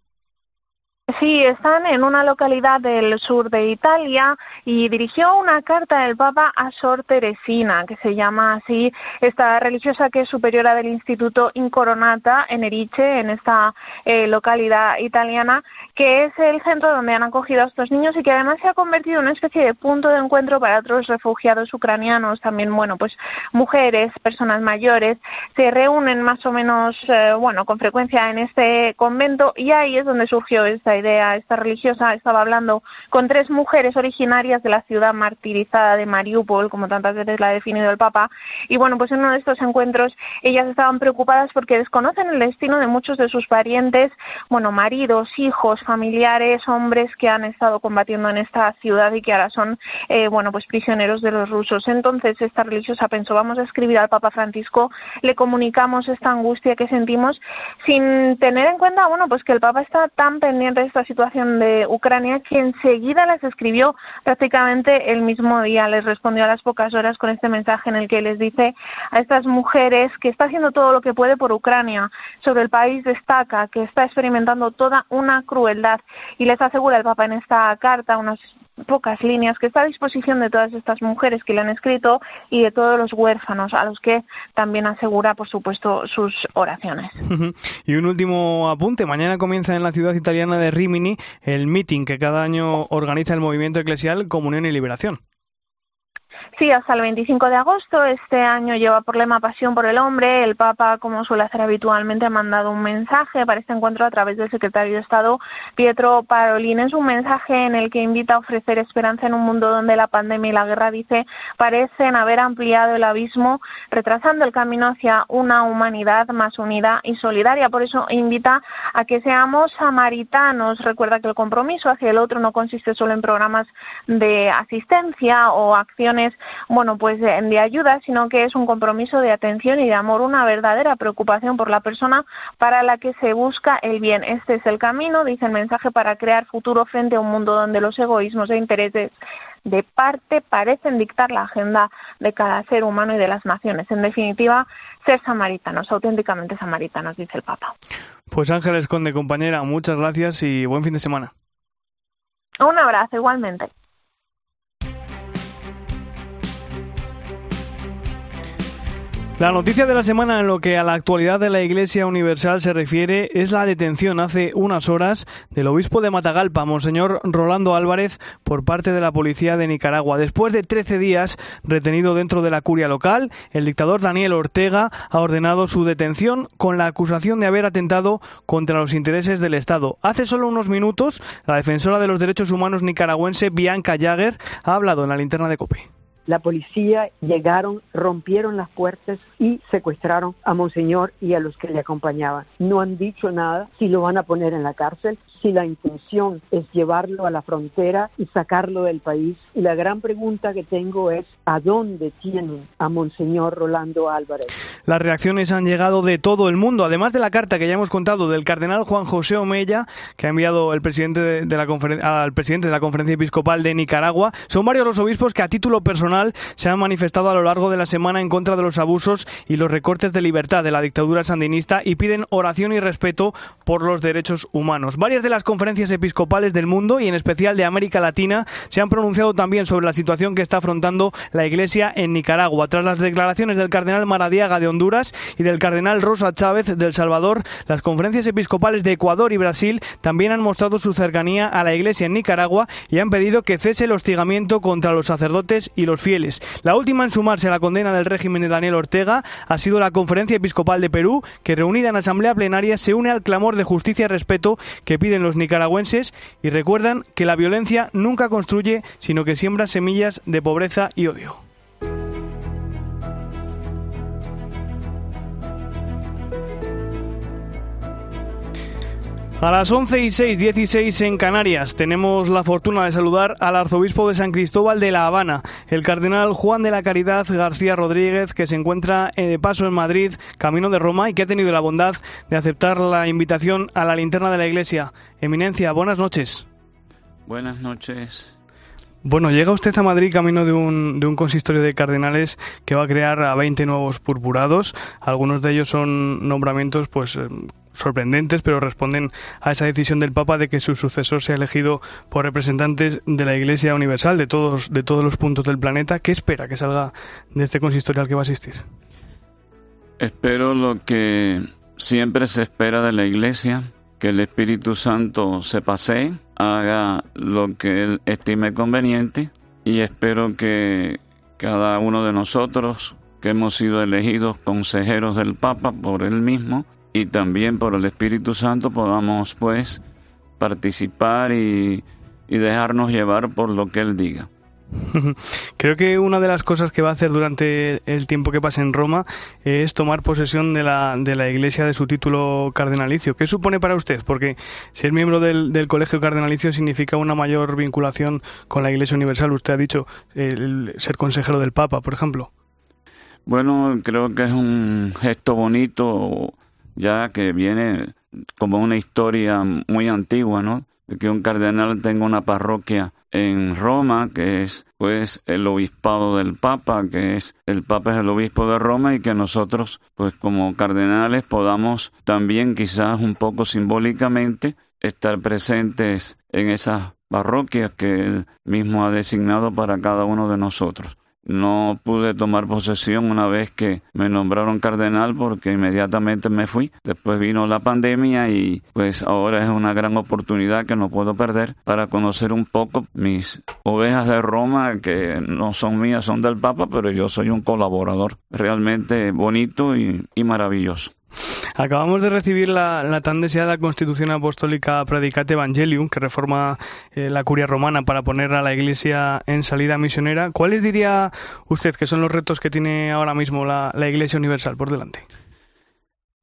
Sí, están en una localidad del sur de Italia y dirigió una carta del Papa a Sor Teresina, que se llama así esta religiosa que es superiora del Instituto Incoronata en Erice, en esta eh, localidad italiana, que es el centro donde han acogido a estos niños y que además se ha convertido en una especie de punto de encuentro para otros refugiados ucranianos, también, bueno, pues mujeres, personas mayores, se reúnen más o menos, eh, bueno, con frecuencia en este convento y ahí es donde surgió esta idea, esta religiosa estaba hablando con tres mujeres originarias de la ciudad martirizada de Mariupol, como tantas veces la ha definido el Papa, y bueno, pues en uno de estos encuentros ellas estaban preocupadas porque desconocen el destino de muchos de sus parientes, bueno, maridos, hijos, familiares, hombres que han estado combatiendo en esta ciudad y que ahora son, eh, bueno, pues prisioneros de los rusos. Entonces esta religiosa pensó, vamos a escribir al Papa Francisco, le comunicamos esta angustia que sentimos sin tener en cuenta, bueno, pues que el Papa está tan pendiente esta situación de Ucrania que enseguida les escribió prácticamente el mismo día, les respondió a las pocas horas con este mensaje en el que les dice a estas mujeres que está haciendo todo lo que puede por Ucrania, sobre el país destaca que está experimentando toda una crueldad y les asegura el Papa en esta carta unas pocas líneas que está a disposición de todas estas mujeres que le han escrito y de todos los huérfanos a los que también asegura por supuesto sus oraciones. y un último apunte, mañana comienza en la ciudad italiana de Rimini el meeting que cada año organiza el movimiento eclesial Comunión y Liberación. Sí, hasta el 25 de agosto. Este año lleva por lema Pasión por el Hombre. El Papa, como suele hacer habitualmente, ha mandado un mensaje para este encuentro a través del secretario de Estado, Pietro Parolin. Es un mensaje en el que invita a ofrecer esperanza en un mundo donde la pandemia y la guerra, dice, parecen haber ampliado el abismo, retrasando el camino hacia una humanidad más unida y solidaria. Por eso invita a que seamos samaritanos. Recuerda que el compromiso hacia el otro no consiste solo en programas de asistencia o acciones bueno, pues de, de, ayuda, sino que es un compromiso de atención y de amor, una verdadera preocupación por la persona para la que se busca el bien. Este es el camino, dice el mensaje, para crear futuro frente a un mundo donde los egoísmos e intereses de parte parecen dictar la agenda de cada ser humano y de las naciones. En definitiva, ser samaritanos, auténticamente samaritanos, dice el Papa. Pues Ángeles Conde, compañera, muchas gracias y buen fin de semana. Un abrazo, igualmente. La noticia de la semana en lo que a la actualidad de la Iglesia Universal se refiere es la detención hace unas horas del obispo de Matagalpa, Monseñor Rolando Álvarez, por parte de la policía de Nicaragua. Después de 13 días retenido dentro de la curia local, el dictador Daniel Ortega ha ordenado su detención con la acusación de haber atentado contra los intereses del Estado. Hace solo unos minutos, la defensora de los derechos humanos nicaragüense Bianca Jagger ha hablado en la linterna de COPE. La policía llegaron, rompieron las puertas y secuestraron a Monseñor y a los que le acompañaban. No han dicho nada si lo van a poner en la cárcel, si la intención es llevarlo a la frontera y sacarlo del país. Y la gran pregunta que tengo es, ¿a dónde tienen a Monseñor Rolando Álvarez? Las reacciones han llegado de todo el mundo, además de la carta que ya hemos contado del cardenal Juan José Omeya, que ha enviado el presidente de, la al presidente de la Conferencia Episcopal de Nicaragua. Son varios los obispos que a título personal se han manifestado a lo largo de la semana en contra de los abusos y los recortes de libertad de la dictadura sandinista y piden oración y respeto por los derechos humanos. Varias de las conferencias episcopales del mundo y en especial de América Latina se han pronunciado también sobre la situación que está afrontando la Iglesia en Nicaragua. Tras las declaraciones del cardenal Maradiaga de Honduras y del cardenal Rosa Chávez del Salvador, las conferencias episcopales de Ecuador y Brasil también han mostrado su cercanía a la Iglesia en Nicaragua y han pedido que cese el hostigamiento contra los sacerdotes y los La última en sumarse a la condena del régimen de Daniel Ortega ha sido la Conferencia Episcopal de Perú, que reunida en asamblea plenaria se une al clamor de justicia y respeto que piden los nicaragüenses y recuerdan que la violencia nunca construye, sino que siembra semillas de pobreza y odio. A las 11 y 6, 16 en Canarias, tenemos la fortuna de saludar al arzobispo de San Cristóbal de La Habana, el cardenal Juan de la Caridad García Rodríguez, que se encuentra eh, de paso en Madrid, camino de Roma, y que ha tenido la bondad de aceptar la invitación a la linterna de la iglesia. Eminencia, buenas noches. Buenas noches. Bueno, llega usted a Madrid camino de un, de un consistorio de cardenales que va a crear a 20 nuevos purpurados. Algunos de ellos son nombramientos, pues eh, sorprendentes, pero responden a esa decisión del Papa de que su sucesor sea elegido por representantes de la Iglesia Universal de todos, de todos los puntos del planeta. ¿Qué espera que salga de este consistorio al que va a asistir? Espero lo que siempre se espera de la Iglesia, que el Espíritu Santo se pasee, haga lo que él estime conveniente y espero que cada uno de nosotros que hemos sido elegidos consejeros del Papa por él mismo y también por el Espíritu Santo podamos pues participar y, y dejarnos llevar por lo que él diga. Creo que una de las cosas que va a hacer durante el tiempo que pase en Roma es tomar posesión de la, de la Iglesia de su título cardenalicio. ¿Qué supone para usted? Porque ser miembro del, del Colegio Cardenalicio significa una mayor vinculación con la Iglesia Universal. Usted ha dicho el ser consejero del Papa, por ejemplo. Bueno, creo que es un gesto bonito, ya que viene como una historia muy antigua, ¿no? Que un cardenal tenga una parroquia en Roma, que es pues el obispado del Papa, que es el Papa es el obispo de Roma y que nosotros pues como cardenales podamos también quizás un poco simbólicamente estar presentes en esas parroquias que él mismo ha designado para cada uno de nosotros. No pude tomar posesión una vez que me nombraron cardenal porque inmediatamente me fui. Después vino la pandemia y pues ahora es una gran oportunidad que no puedo perder para conocer un poco mis ovejas de Roma que no son mías, son del Papa, pero yo soy un colaborador realmente bonito y, maravilloso. Acabamos de recibir la, tan deseada Constitución Apostólica Predicate Evangelium, que reforma eh, la curia romana para poner a la Iglesia en salida misionera. ¿Cuáles diría usted que son los retos que tiene ahora mismo la Iglesia Universal por delante?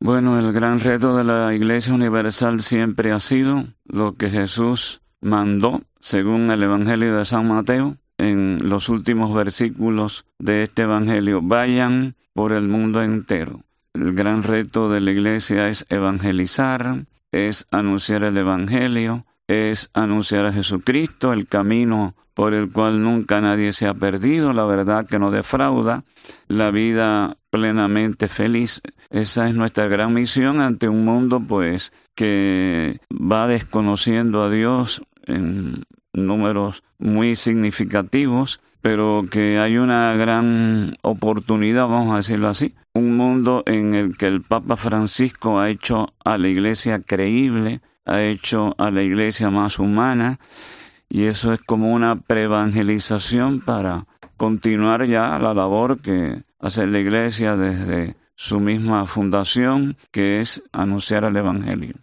Bueno, el gran reto de la Iglesia Universal siempre ha sido lo que Jesús mandó, según el Evangelio de San Mateo, en los últimos versículos de este Evangelio. Vayan por el mundo entero. El gran reto de la iglesia es evangelizar, es anunciar el Evangelio, es anunciar a Jesucristo, el camino por el cual nunca nadie se ha perdido, la verdad que no defrauda, la vida plenamente feliz. Esa es nuestra gran misión ante un mundo pues que va desconociendo a Dios en números muy significativos, pero que hay una gran oportunidad, vamos a decirlo así, un mundo en el que el Papa Francisco ha hecho a la iglesia creíble, ha hecho a la iglesia más humana, y eso es como una preevangelización para continuar ya la labor que hace la iglesia desde su misma fundación, que es anunciar el Evangelio.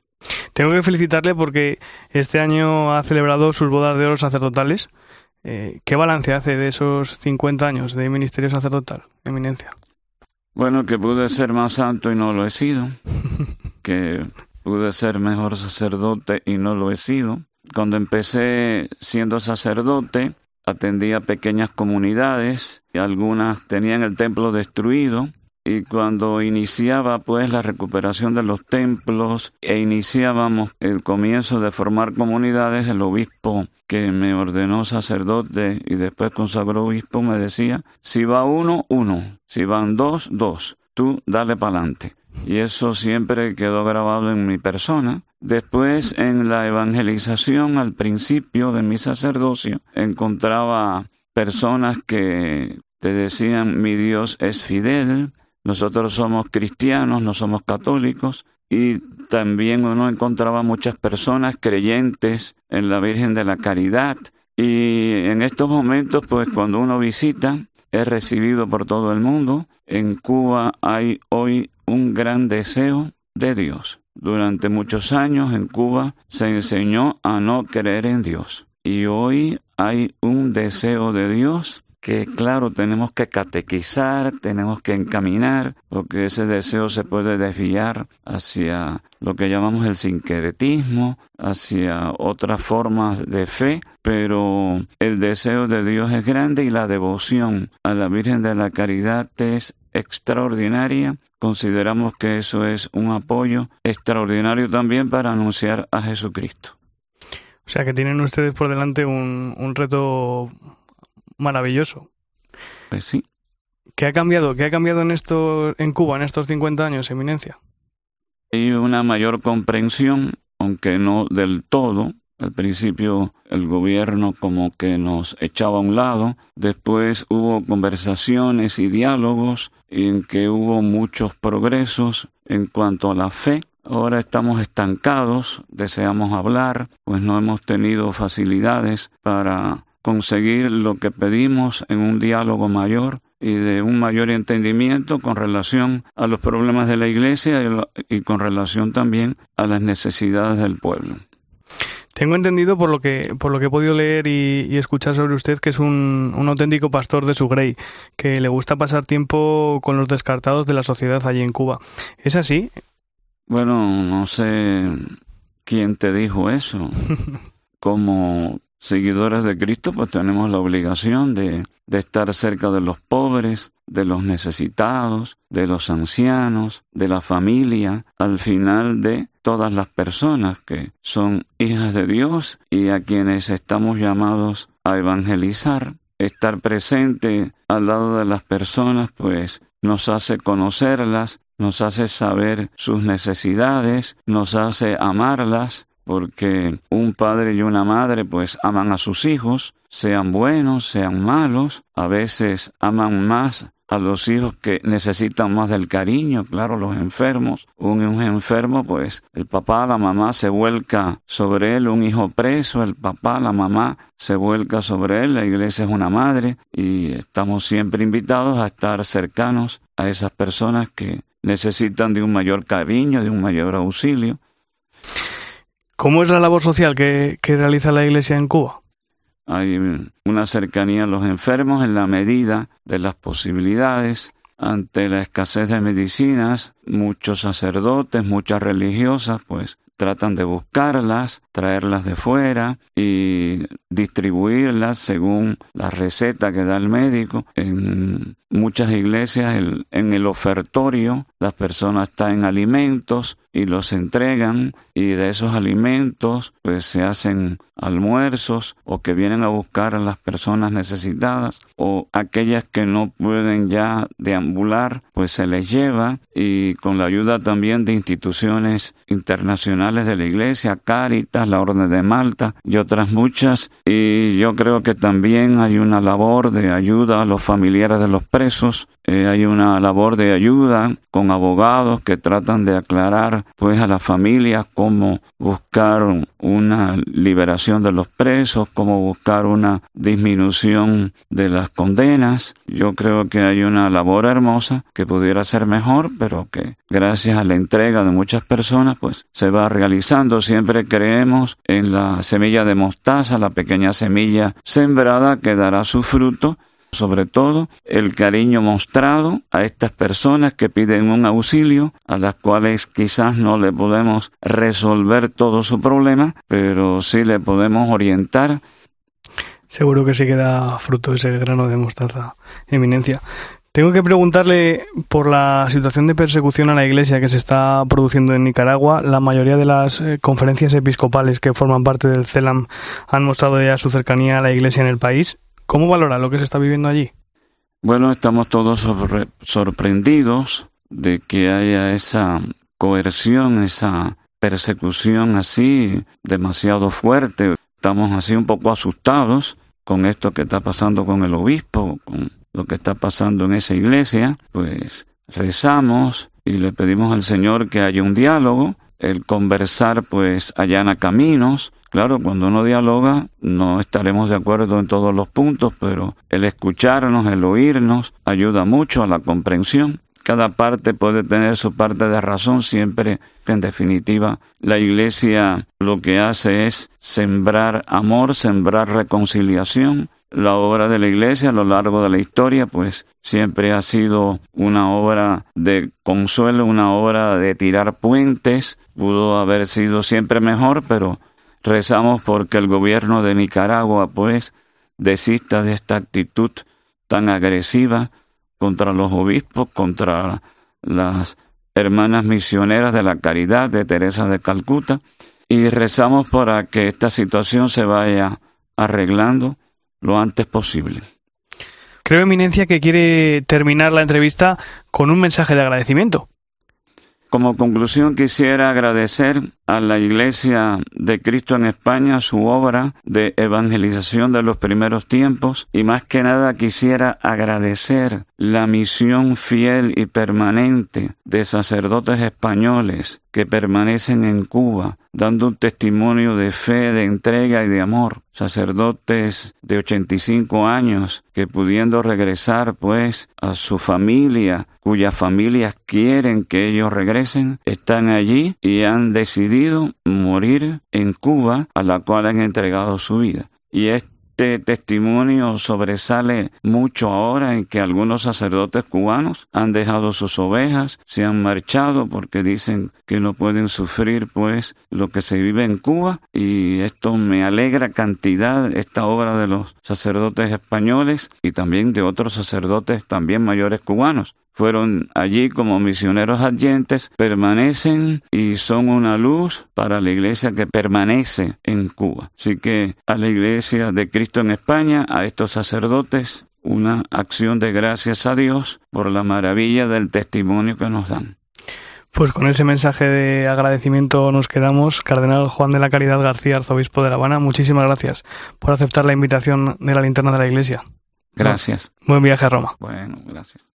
Tengo que felicitarle porque este año ha celebrado sus bodas de oro sacerdotales. Eh, ¿Qué balance hace de esos 50 años de ministerio sacerdotal, eminencia? Bueno, que pude ser más santo y no lo he sido, que pude ser mejor sacerdote y no lo he sido. Cuando empecé siendo sacerdote, atendía pequeñas comunidades, y algunas tenían el templo destruido, y cuando iniciaba pues la recuperación de los templos e iniciábamos el comienzo de formar comunidades, el obispo que me ordenó sacerdote y después consagró obispo me decía, si va uno, uno, si van dos, dos, tú dale para adelante. Y eso siempre quedó grabado en mi persona. Después, en la evangelización, al principio de mi sacerdocio, encontraba personas que te decían, mi Dios es fidel, nosotros somos cristianos, no somos católicos, y también uno encontraba muchas personas creyentes en la Virgen de la Caridad. Y en estos momentos, pues cuando uno visita, es recibido por todo el mundo. En Cuba hay hoy un gran deseo de Dios. Durante muchos años en Cuba se enseñó a no creer en Dios. Y hoy hay un deseo de Dios que claro, tenemos que catequizar, tenemos que encaminar, porque ese deseo se puede desviar hacia lo que llamamos el sincretismo, hacia otras formas de fe, pero el deseo de Dios es grande y la devoción a la Virgen de la Caridad es extraordinaria. Consideramos que eso es un apoyo extraordinario también para anunciar a Jesucristo. O sea que tienen ustedes por delante un, un reto maravilloso. Pues sí. ¿Qué ha cambiado? ¿Qué ha cambiado en esto en Cuba en estos 50 años, eminencia? Hay una mayor comprensión, aunque no del todo. Al principio el gobierno como que nos echaba a un lado, después hubo conversaciones y diálogos en que hubo muchos progresos en cuanto a la fe. Ahora estamos estancados, deseamos hablar, pues no hemos tenido facilidades para conseguir lo que pedimos en un diálogo mayor y de un mayor entendimiento con relación a los problemas de la Iglesia y, con relación también a las necesidades del pueblo. Tengo entendido por lo que por lo que he podido leer y, escuchar sobre usted que es un, un, auténtico pastor de su grey, que le gusta pasar tiempo con los descartados de la sociedad allí en Cuba. ¿Es así? Bueno, no sé quién te dijo eso. Como seguidores de Cristo, pues tenemos la obligación de, de, estar cerca de los pobres, de los necesitados, de los ancianos, de la familia, al final de todas las personas que son hijas de Dios y a quienes estamos llamados a evangelizar. Estar presente al lado de las personas, pues nos hace conocerlas, nos hace saber sus necesidades, nos hace amarlas, porque un padre y una madre pues aman a sus hijos, sean buenos, sean malos, a veces aman más a los hijos que necesitan más del cariño, claro, los enfermos. Un, enfermo, pues el papá, la mamá se vuelca sobre él, un hijo preso, el papá, la mamá se vuelca sobre él, la iglesia es una madre y estamos siempre invitados a estar cercanos a esas personas que necesitan de un mayor cariño, de un mayor auxilio. ¿Cómo es la labor social que, realiza la Iglesia en Cuba? Hay una cercanía a los enfermos en la medida de las posibilidades. Ante la escasez de medicinas, muchos sacerdotes, muchas religiosas, pues tratan de buscarlas, traerlas de fuera y distribuirlas según la receta que da el médico. En muchas iglesias, en el ofertorio, las personas traen alimentos y los entregan y de esos alimentos pues se hacen almuerzos o que vienen a buscar a las personas necesitadas o aquellas que no pueden ya deambular pues se les lleva y con la ayuda también de instituciones internacionales de la iglesia, Cáritas, la Orden de Malta y otras muchas. Y yo creo que también hay una labor de ayuda a los familiares de los presos. Eh, hay una labor de ayuda con abogados que tratan de aclarar pues a las familias cómo buscar una liberación de los presos, cómo buscar una disminución de las condenas. Yo creo que hay una labor hermosa que pudiera ser mejor, pero que gracias a la entrega de muchas personas pues se va realizando. Siempre creemos en la semilla de mostaza, la pequeña semilla sembrada que dará su fruto sobre todo el cariño mostrado a estas personas que piden un auxilio, a las cuales quizás no le podemos resolver todo su problema, pero sí le podemos orientar. Seguro que sí queda fruto ese grano de mostaza, eminencia. Tengo que preguntarle por la situación de persecución a la Iglesia que se está produciendo en Nicaragua. La mayoría de las eh, conferencias episcopales que forman parte del CELAM han mostrado ya su cercanía a la Iglesia en el país. ¿Cómo valora lo que se está viviendo allí? Bueno, estamos todos sorpre sorprendidos de que haya esa coerción, esa persecución así demasiado fuerte. Estamos así un poco asustados con esto que está pasando con el obispo, con lo que está pasando en esa iglesia. Pues rezamos y le pedimos al Señor que haya un diálogo. El conversar pues allana caminos, Claro, cuando uno dialoga no estaremos de acuerdo en todos los puntos, pero el escucharnos, el oírnos, ayuda mucho a la comprensión. Cada parte puede tener su parte de razón siempre. En definitiva, la Iglesia lo que hace es sembrar amor, sembrar reconciliación. La obra de la Iglesia a lo largo de la historia, pues siempre ha sido una obra de consuelo, una obra de tirar puentes. Pudo haber sido siempre mejor, pero Rezamos porque el gobierno de Nicaragua, pues, desista de esta actitud tan agresiva contra los obispos, contra las hermanas misioneras de la caridad de Teresa de Calcuta, y rezamos para que esta situación se vaya arreglando lo antes posible. Creo, Eminencia, que quiere terminar la entrevista con un mensaje de agradecimiento. Como conclusión quisiera agradecer a la Iglesia de Cristo en España su obra de evangelización de los primeros tiempos y más que nada quisiera agradecer la misión fiel y permanente de sacerdotes españoles que permanecen en Cuba dando un testimonio de fe, de entrega y de amor. Sacerdotes de 85 años que pudiendo regresar pues a su familia, cuyas familias quieren que ellos regresen, están allí y han decidido morir en Cuba, a la cual han entregado su vida. Y este testimonio sobresale mucho ahora en que algunos sacerdotes cubanos han dejado sus ovejas, se han marchado porque dicen que no pueden sufrir pues lo que se vive en Cuba. Y esto me alegra cantidad esta obra de los sacerdotes españoles y también de otros sacerdotes también mayores cubanos fueron allí como misioneros adyentes, permanecen y son una luz para la iglesia que permanece en Cuba. Así que a la iglesia de Cristo en España, a estos sacerdotes, una acción de gracias a Dios por la maravilla del testimonio que nos dan. Pues con ese mensaje de agradecimiento nos quedamos. Cardenal Juan de la Caridad García, arzobispo de La Habana, muchísimas gracias por aceptar la invitación de la linterna de la iglesia. Gracias. Buen viaje a Roma. Bueno, gracias.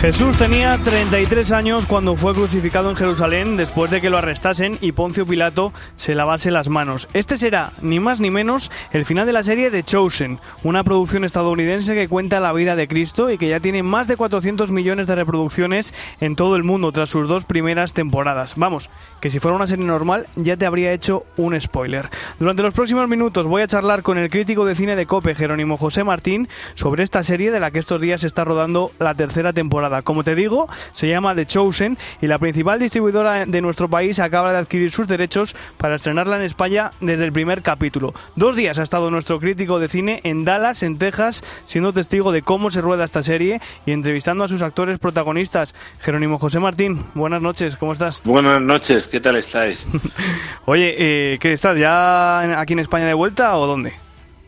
Jesús tenía 33 años cuando fue crucificado en Jerusalén después de que lo arrestasen y Poncio Pilato se lavase las manos. Este será, ni más ni menos, el final de la serie The Chosen, una producción estadounidense que cuenta la vida de Cristo y que ya tiene más de 400 millones de reproducciones en todo el mundo tras sus dos primeras temporadas. Vamos, que si fuera una serie normal ya te habría hecho un spoiler. Durante los próximos minutos voy a charlar con el crítico de cine de Cope, Jerónimo José Martín, sobre esta serie de la que estos días se está rodando la tercera temporada. Como te digo, se llama The Chosen y la principal distribuidora de nuestro país acaba de adquirir sus derechos para estrenarla en España desde el primer capítulo. Dos días ha estado nuestro crítico de cine en Dallas, en Texas, siendo testigo de cómo se rueda esta serie y entrevistando a sus actores protagonistas. Jerónimo José Martín, buenas noches, ¿cómo estás? Buenas noches, ¿qué tal estáis? Oye, eh, ¿qué estás? ¿Ya aquí en España de vuelta o dónde?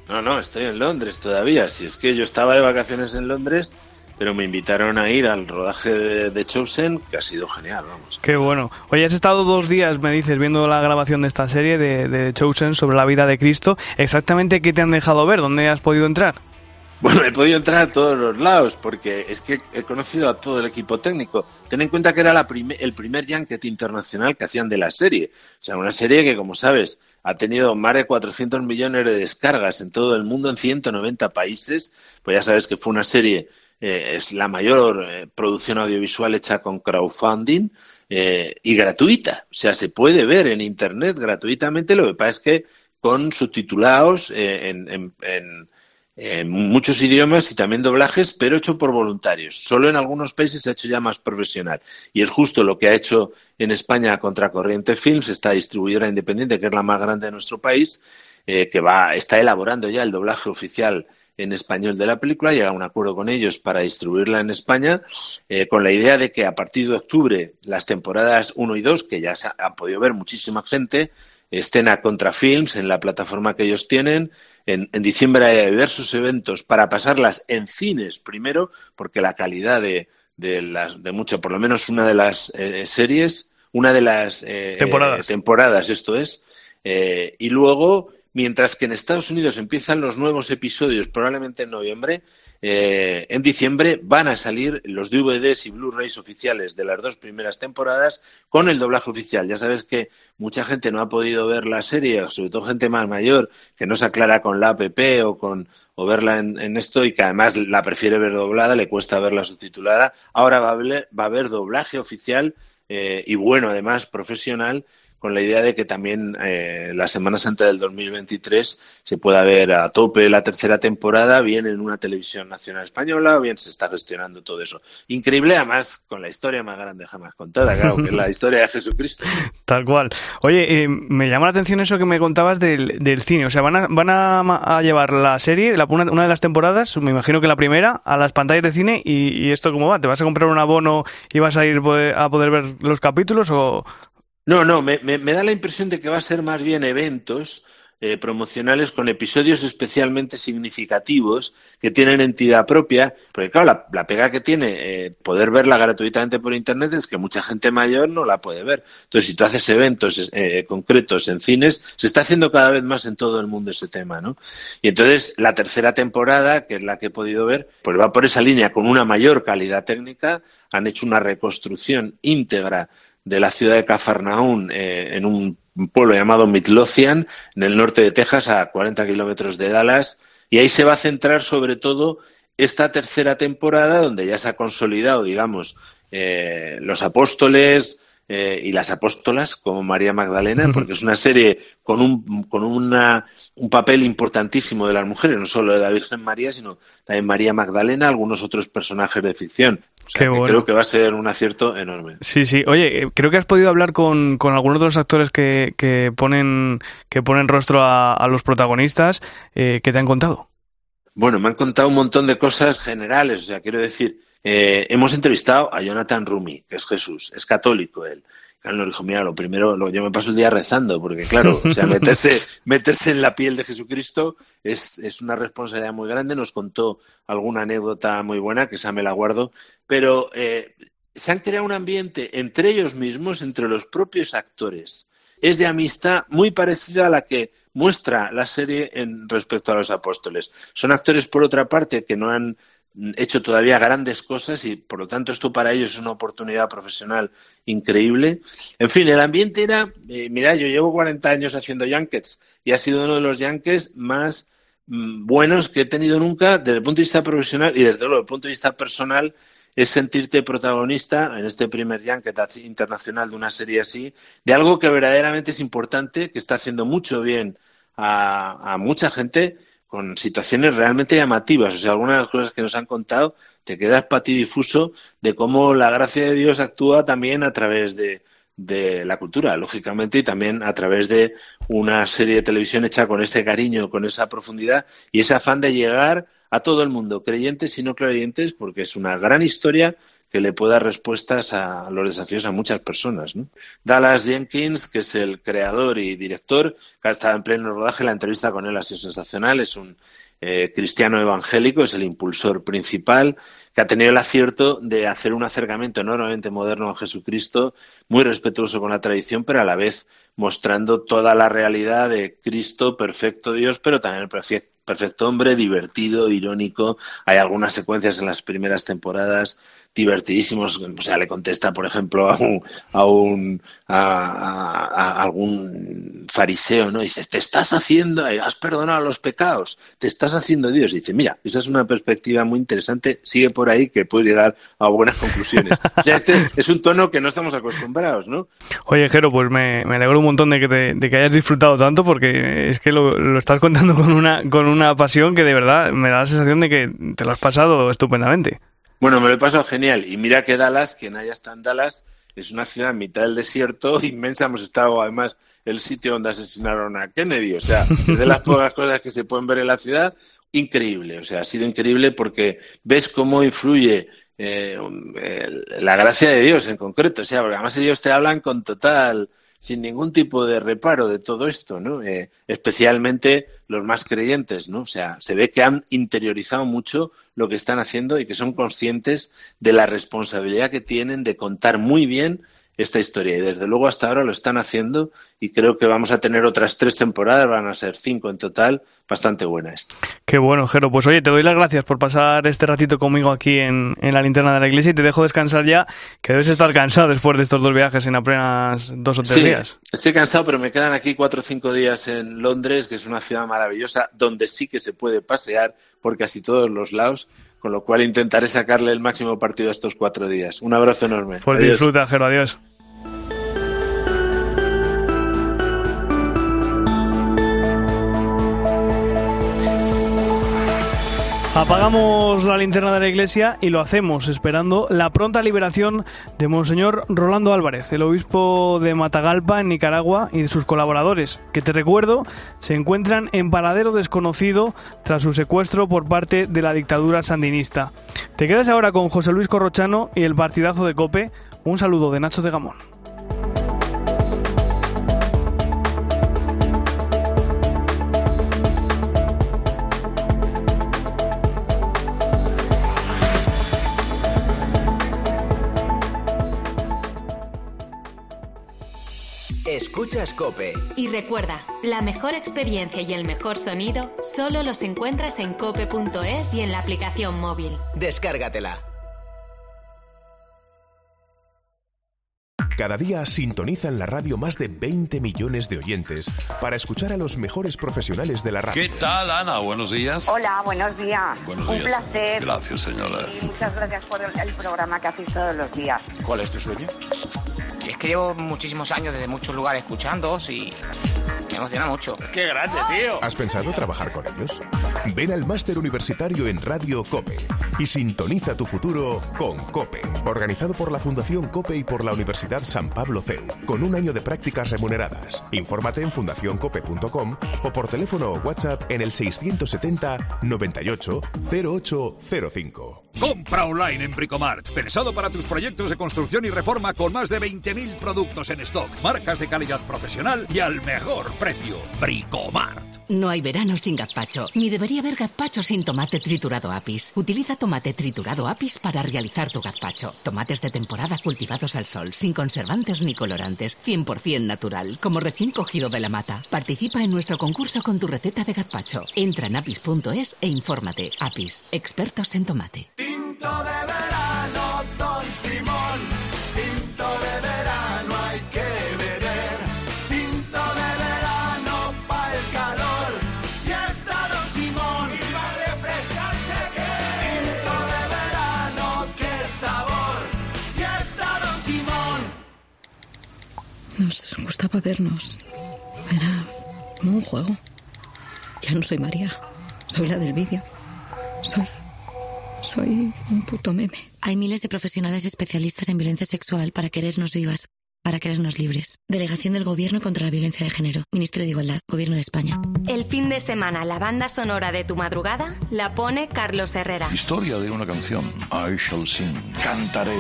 No, no, estoy en Londres todavía. Si es que yo estaba de vacaciones en Londres pero me invitaron a ir al rodaje de, de Chosen, que ha sido genial, vamos. Qué bueno. Oye, has estado dos días, me dices, viendo la grabación de esta serie de, de Chosen sobre la vida de Cristo. ¿Exactamente qué te han dejado ver? ¿Dónde has podido entrar? Bueno, he podido entrar a todos los lados porque es que he conocido a todo el equipo técnico. Ten en cuenta que era la el primer Junket internacional que hacían de la serie. O sea, una serie que, como sabes, ha tenido más de 400 millones de descargas en todo el mundo, en 190 países. Pues ya sabes que fue una serie, eh, es la mayor eh, producción audiovisual hecha con crowdfunding eh, y gratuita. O sea, se puede ver en Internet gratuitamente. Lo que pasa es que con subtitulados en- en- en en muchos idiomas y también doblajes, pero hecho por voluntarios. Solo en algunos países se ha hecho ya más profesional. Y es justo lo que ha hecho en España Contracorriente Films, esta distribuidora independiente, que es la más grande de nuestro país, que va, está elaborando ya el doblaje oficial en español de la película, llega a un acuerdo con ellos para distribuirla en España, eh, con la idea de que a partir de octubre las temporadas 1 y 2, que ya se han podido ver muchísima gente, estén a Contrafilms en la plataforma que ellos tienen. En, en diciembre hay diversos eventos para pasarlas en cines primero, porque la calidad de, de, las, de mucho, por lo menos una de las eh, series, una de las eh, Temporadas. eh, temporadas, esto es, eh, y luego, mientras que en Estados Unidos empiezan los nuevos episodios, probablemente en noviembre, eh, en diciembre van a salir los DVDs y Blu-rays oficiales de las dos primeras temporadas con el doblaje oficial. Ya sabes que mucha gente no ha podido ver la serie, sobre todo gente más mayor, que no se aclara con la app o con o verla en, en esto y que además la prefiere ver doblada, le cuesta verla subtitulada. Ahora va a haber, va a haber doblaje oficial eh, y bueno, además profesional, con la idea de que también eh, la Semana Santa del 2023 se pueda ver a tope la tercera temporada, bien en una televisión nacional española, bien se está gestionando todo eso. Increíble, además, con la historia más grande jamás contada, claro, que es la historia de Jesucristo. Tal cual. Oye, eh, me llama la atención eso que me contabas del, del cine. O sea, van a, van a, llevar la serie, la, una, una de las temporadas, me imagino que la primera, a las pantallas de cine. Y, y esto cómo va? ¿Te vas a comprar un abono y vas a ir a poder ver los capítulos o...? No, no, me, da la impresión de que va a ser más bien eventos eh, promocionales con episodios especialmente significativos que tienen entidad propia, porque claro, la, la pega que tiene eh, poder verla gratuitamente por internet es que mucha gente mayor no la puede ver. Entonces, si tú haces eventos eh, concretos en cines, se está haciendo cada vez más en todo el mundo ese tema, ¿no? Y entonces, la tercera temporada, que es la que he podido ver, pues va por esa línea con una mayor calidad técnica, han hecho una reconstrucción íntegra de la ciudad de Cafarnaún eh, en un pueblo llamado Midlothian, en el norte de Texas, a 40 kilómetros de Dallas, y ahí se va a centrar sobre todo esta tercera temporada, donde ya se ha consolidado, digamos, eh, los apóstoles eh, y las apóstolas, como María Magdalena, porque es una serie con un, con una, un papel importantísimo de las mujeres, no solo de la Virgen María, sino también María Magdalena, algunos otros personajes de ficción. O sea, Qué que bueno. creo que va a ser un acierto enorme. Sí, sí. Oye, eh, creo que has podido hablar con, con algunos de los actores que, que ponen que ponen rostro a, a los protagonistas. Eh, ¿Qué te han contado? Bueno, me han contado un montón de cosas generales, o sea, quiero decir, eh, hemos entrevistado a Jonathan Rumi, que es Jesús, es católico él. Claro, nos dijo, mira, lo primero, lo- yo me paso el día rezando, porque claro, o sea, meterse, meterse en la piel de Jesucristo es, es una responsabilidad muy grande. Nos contó alguna anécdota muy buena, que esa me la guardo, pero eh, se han creado un ambiente entre ellos mismos, entre los propios actores. Es de amistad muy parecida a la que muestra la serie en respecto a los apóstoles. Son actores, por otra parte, que no han hecho todavía grandes cosas y por lo tanto esto para ellos es una oportunidad profesional increíble. En fin, el ambiente era, eh, mira, yo llevo 40 años haciendo junkets y ha sido uno de los junkets más mm, buenos que he tenido nunca desde el punto de vista profesional y desde luego desde el punto de vista personal es sentirte protagonista en este primer junket internacional de una serie así, de algo que verdaderamente es importante, que está haciendo mucho bien a mucha gente con situaciones realmente llamativas. O sea, algunas de las cosas que nos han contado te quedas patidifuso de cómo la gracia de Dios actúa también a través de, de la cultura, lógicamente, y también a través de una serie de televisión hecha con este cariño, con esa profundidad y ese afán de llegar a todo el mundo, creyentes y no creyentes, porque es una gran historia que le pueda dar respuestas a los desafíos a muchas personas. Dallas Jenkins, que es el creador y director, que ha estado en pleno rodaje, la entrevista con él ha sido sensacional, es un eh, cristiano evangélico, es el impulsor principal, que ha tenido el acierto de hacer un acercamiento enormemente moderno a Jesucristo, muy respetuoso con la tradición, pero a la vez mostrando toda la realidad de Cristo, perfecto Dios, pero también el perfecto hombre, divertido, irónico. Hay algunas secuencias en las primeras temporadas divertidísimos. O sea, le contesta, por ejemplo, a un, a un a, algún fariseo, ¿no? Dice, te estás haciendo, has perdonado los pecados, te estás haciendo Dios. Dice, mira, esa es una perspectiva muy interesante, sigue por ahí que puedes llegar a buenas conclusiones. O sea, este es un tono que no estamos acostumbrados, ¿no? Oye, Jero, pues me, me alegro un montón de que, te- de que hayas disfrutado tanto porque es que lo, lo estás contando con una, con una pasión que de verdad me da la sensación de que te lo has pasado estupendamente. Bueno, me lo he pasado genial. Y mira que Dallas, quien haya estado en Dallas, es una ciudad en mitad del desierto, inmensa. Hemos estado, además, el sitio donde asesinaron a Kennedy. O sea, es de las pocas cosas que se pueden ver en la ciudad. Increíble. O sea, ha sido increíble porque ves cómo influye eh, la gracia de Dios en concreto. O sea, porque además ellos te hablan con total sin ningún tipo de reparo de todo esto, ¿no? Eh, especialmente los más creyentes, ¿no? O sea, se ve que han interiorizado mucho lo que están haciendo y que son conscientes de la responsabilidad que tienen de contar muy bien esta historia. Y desde luego hasta ahora lo están haciendo y creo que vamos a tener otras tres temporadas, van a ser cinco en total, bastante buenas. Qué bueno, Jero. Pues oye, te doy las gracias por pasar este ratito conmigo aquí en, en la linterna de la iglesia y te dejo descansar ya, que debes estar cansado después de estos dos viajes en apenas dos o tres Sí, días. estoy cansado, pero me quedan aquí cuatro o cinco días en Londres, que es una ciudad maravillosa, donde sí que se puede pasear por casi todos los lados, con lo cual intentaré sacarle el máximo partido a estos cuatro días. Un abrazo enorme. Pues Adiós. disfruta, Jero. Adiós. Apagamos la linterna de la iglesia y lo hacemos esperando la pronta liberación de Monseñor Rolando Álvarez, el obispo de Matagalpa en Nicaragua y de sus colaboradores, que te recuerdo se encuentran en paradero desconocido tras su secuestro por parte de la dictadura sandinista. Te quedas ahora con José Luis Corrochano y el partidazo de Cope. Un saludo de Nacho de Gamón. Cope. Y recuerda, la mejor experiencia y el mejor sonido solo los encuentras en cope.es y en la aplicación móvil. Descárgatela. Cada día sintonizan la radio más de 20 millones de oyentes para escuchar a los mejores profesionales de la radio. ¿Qué tal, Ana? Buenos días. Hola, buenos días. Buenos Un días. placer. Gracias, señora. Y muchas gracias por el, el programa que hacéis todos los días. ¿Cuál es tu sueño? Es que llevo muchísimos años desde muchos lugares escuchándoos y me emociona mucho. ¡Qué grande, tío! ¿Has pensado trabajar con ellos? Ven al máster universitario en Radio Cope y sintoniza tu futuro con Cope, organizado por la Fundación Cope y por la Universidad San Pablo CEU, con un año de prácticas remuneradas. Infórmate en fundacioncope.com o por teléfono o WhatsApp en el 670 98 0805. Compra online en Bricomart, pensado para tus proyectos de construcción y reforma con más de 20.000 productos en stock, marcas de calidad profesional y al mejor precio. Bricomart. No hay verano sin gazpacho, ni debería haber gazpacho sin tomate triturado apis. Utiliza tomate triturado apis para realizar tu gazpacho. Tomates de temporada cultivados al sol, sin conservantes ni colorantes, 100% natural, como recién cogido de la mata. Participa en nuestro concurso con tu receta de gazpacho. Entra en apis.es e infórmate. Apis, expertos en tomate. Tinto de verano, Don Simón. Tinto de verano hay que beber. Tinto de verano para el calor. Ya está Don Simón. Y va a refrescarse que. Tinto de verano, qué sabor. Ya está Don Simón. Nos gustaba vernos. Era como un juego. Ya no soy María. Soy la del vídeo. Soy. Soy un puto meme. Hay miles de profesionales especialistas en violencia sexual para querernos vivas. para creernos libres. Delegación del Gobierno contra la Violencia de Género. Ministerio de Igualdad. Gobierno de España. El fin de semana, la banda sonora de tu madrugada la pone Carlos Herrera. Historia de una canción. I shall sing. Cantaré.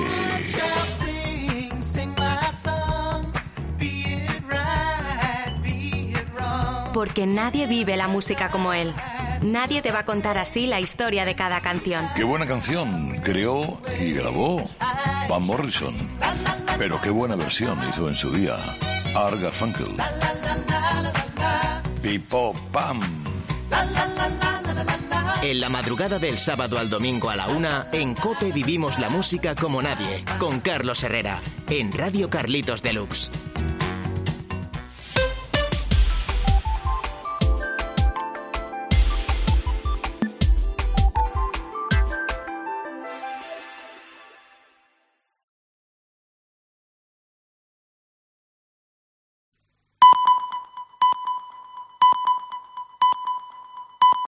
Porque nadie vive la música como él. Nadie te va a contar así la historia de cada canción. Qué buena canción creó y grabó Van Morrison. Pero qué buena versión hizo en su día Art Garfunkel. Pipo Pam. En la madrugada del sábado al domingo a la una, en Cope vivimos la música como nadie, con Carlos Herrera, en Radio Carlitos Deluxe.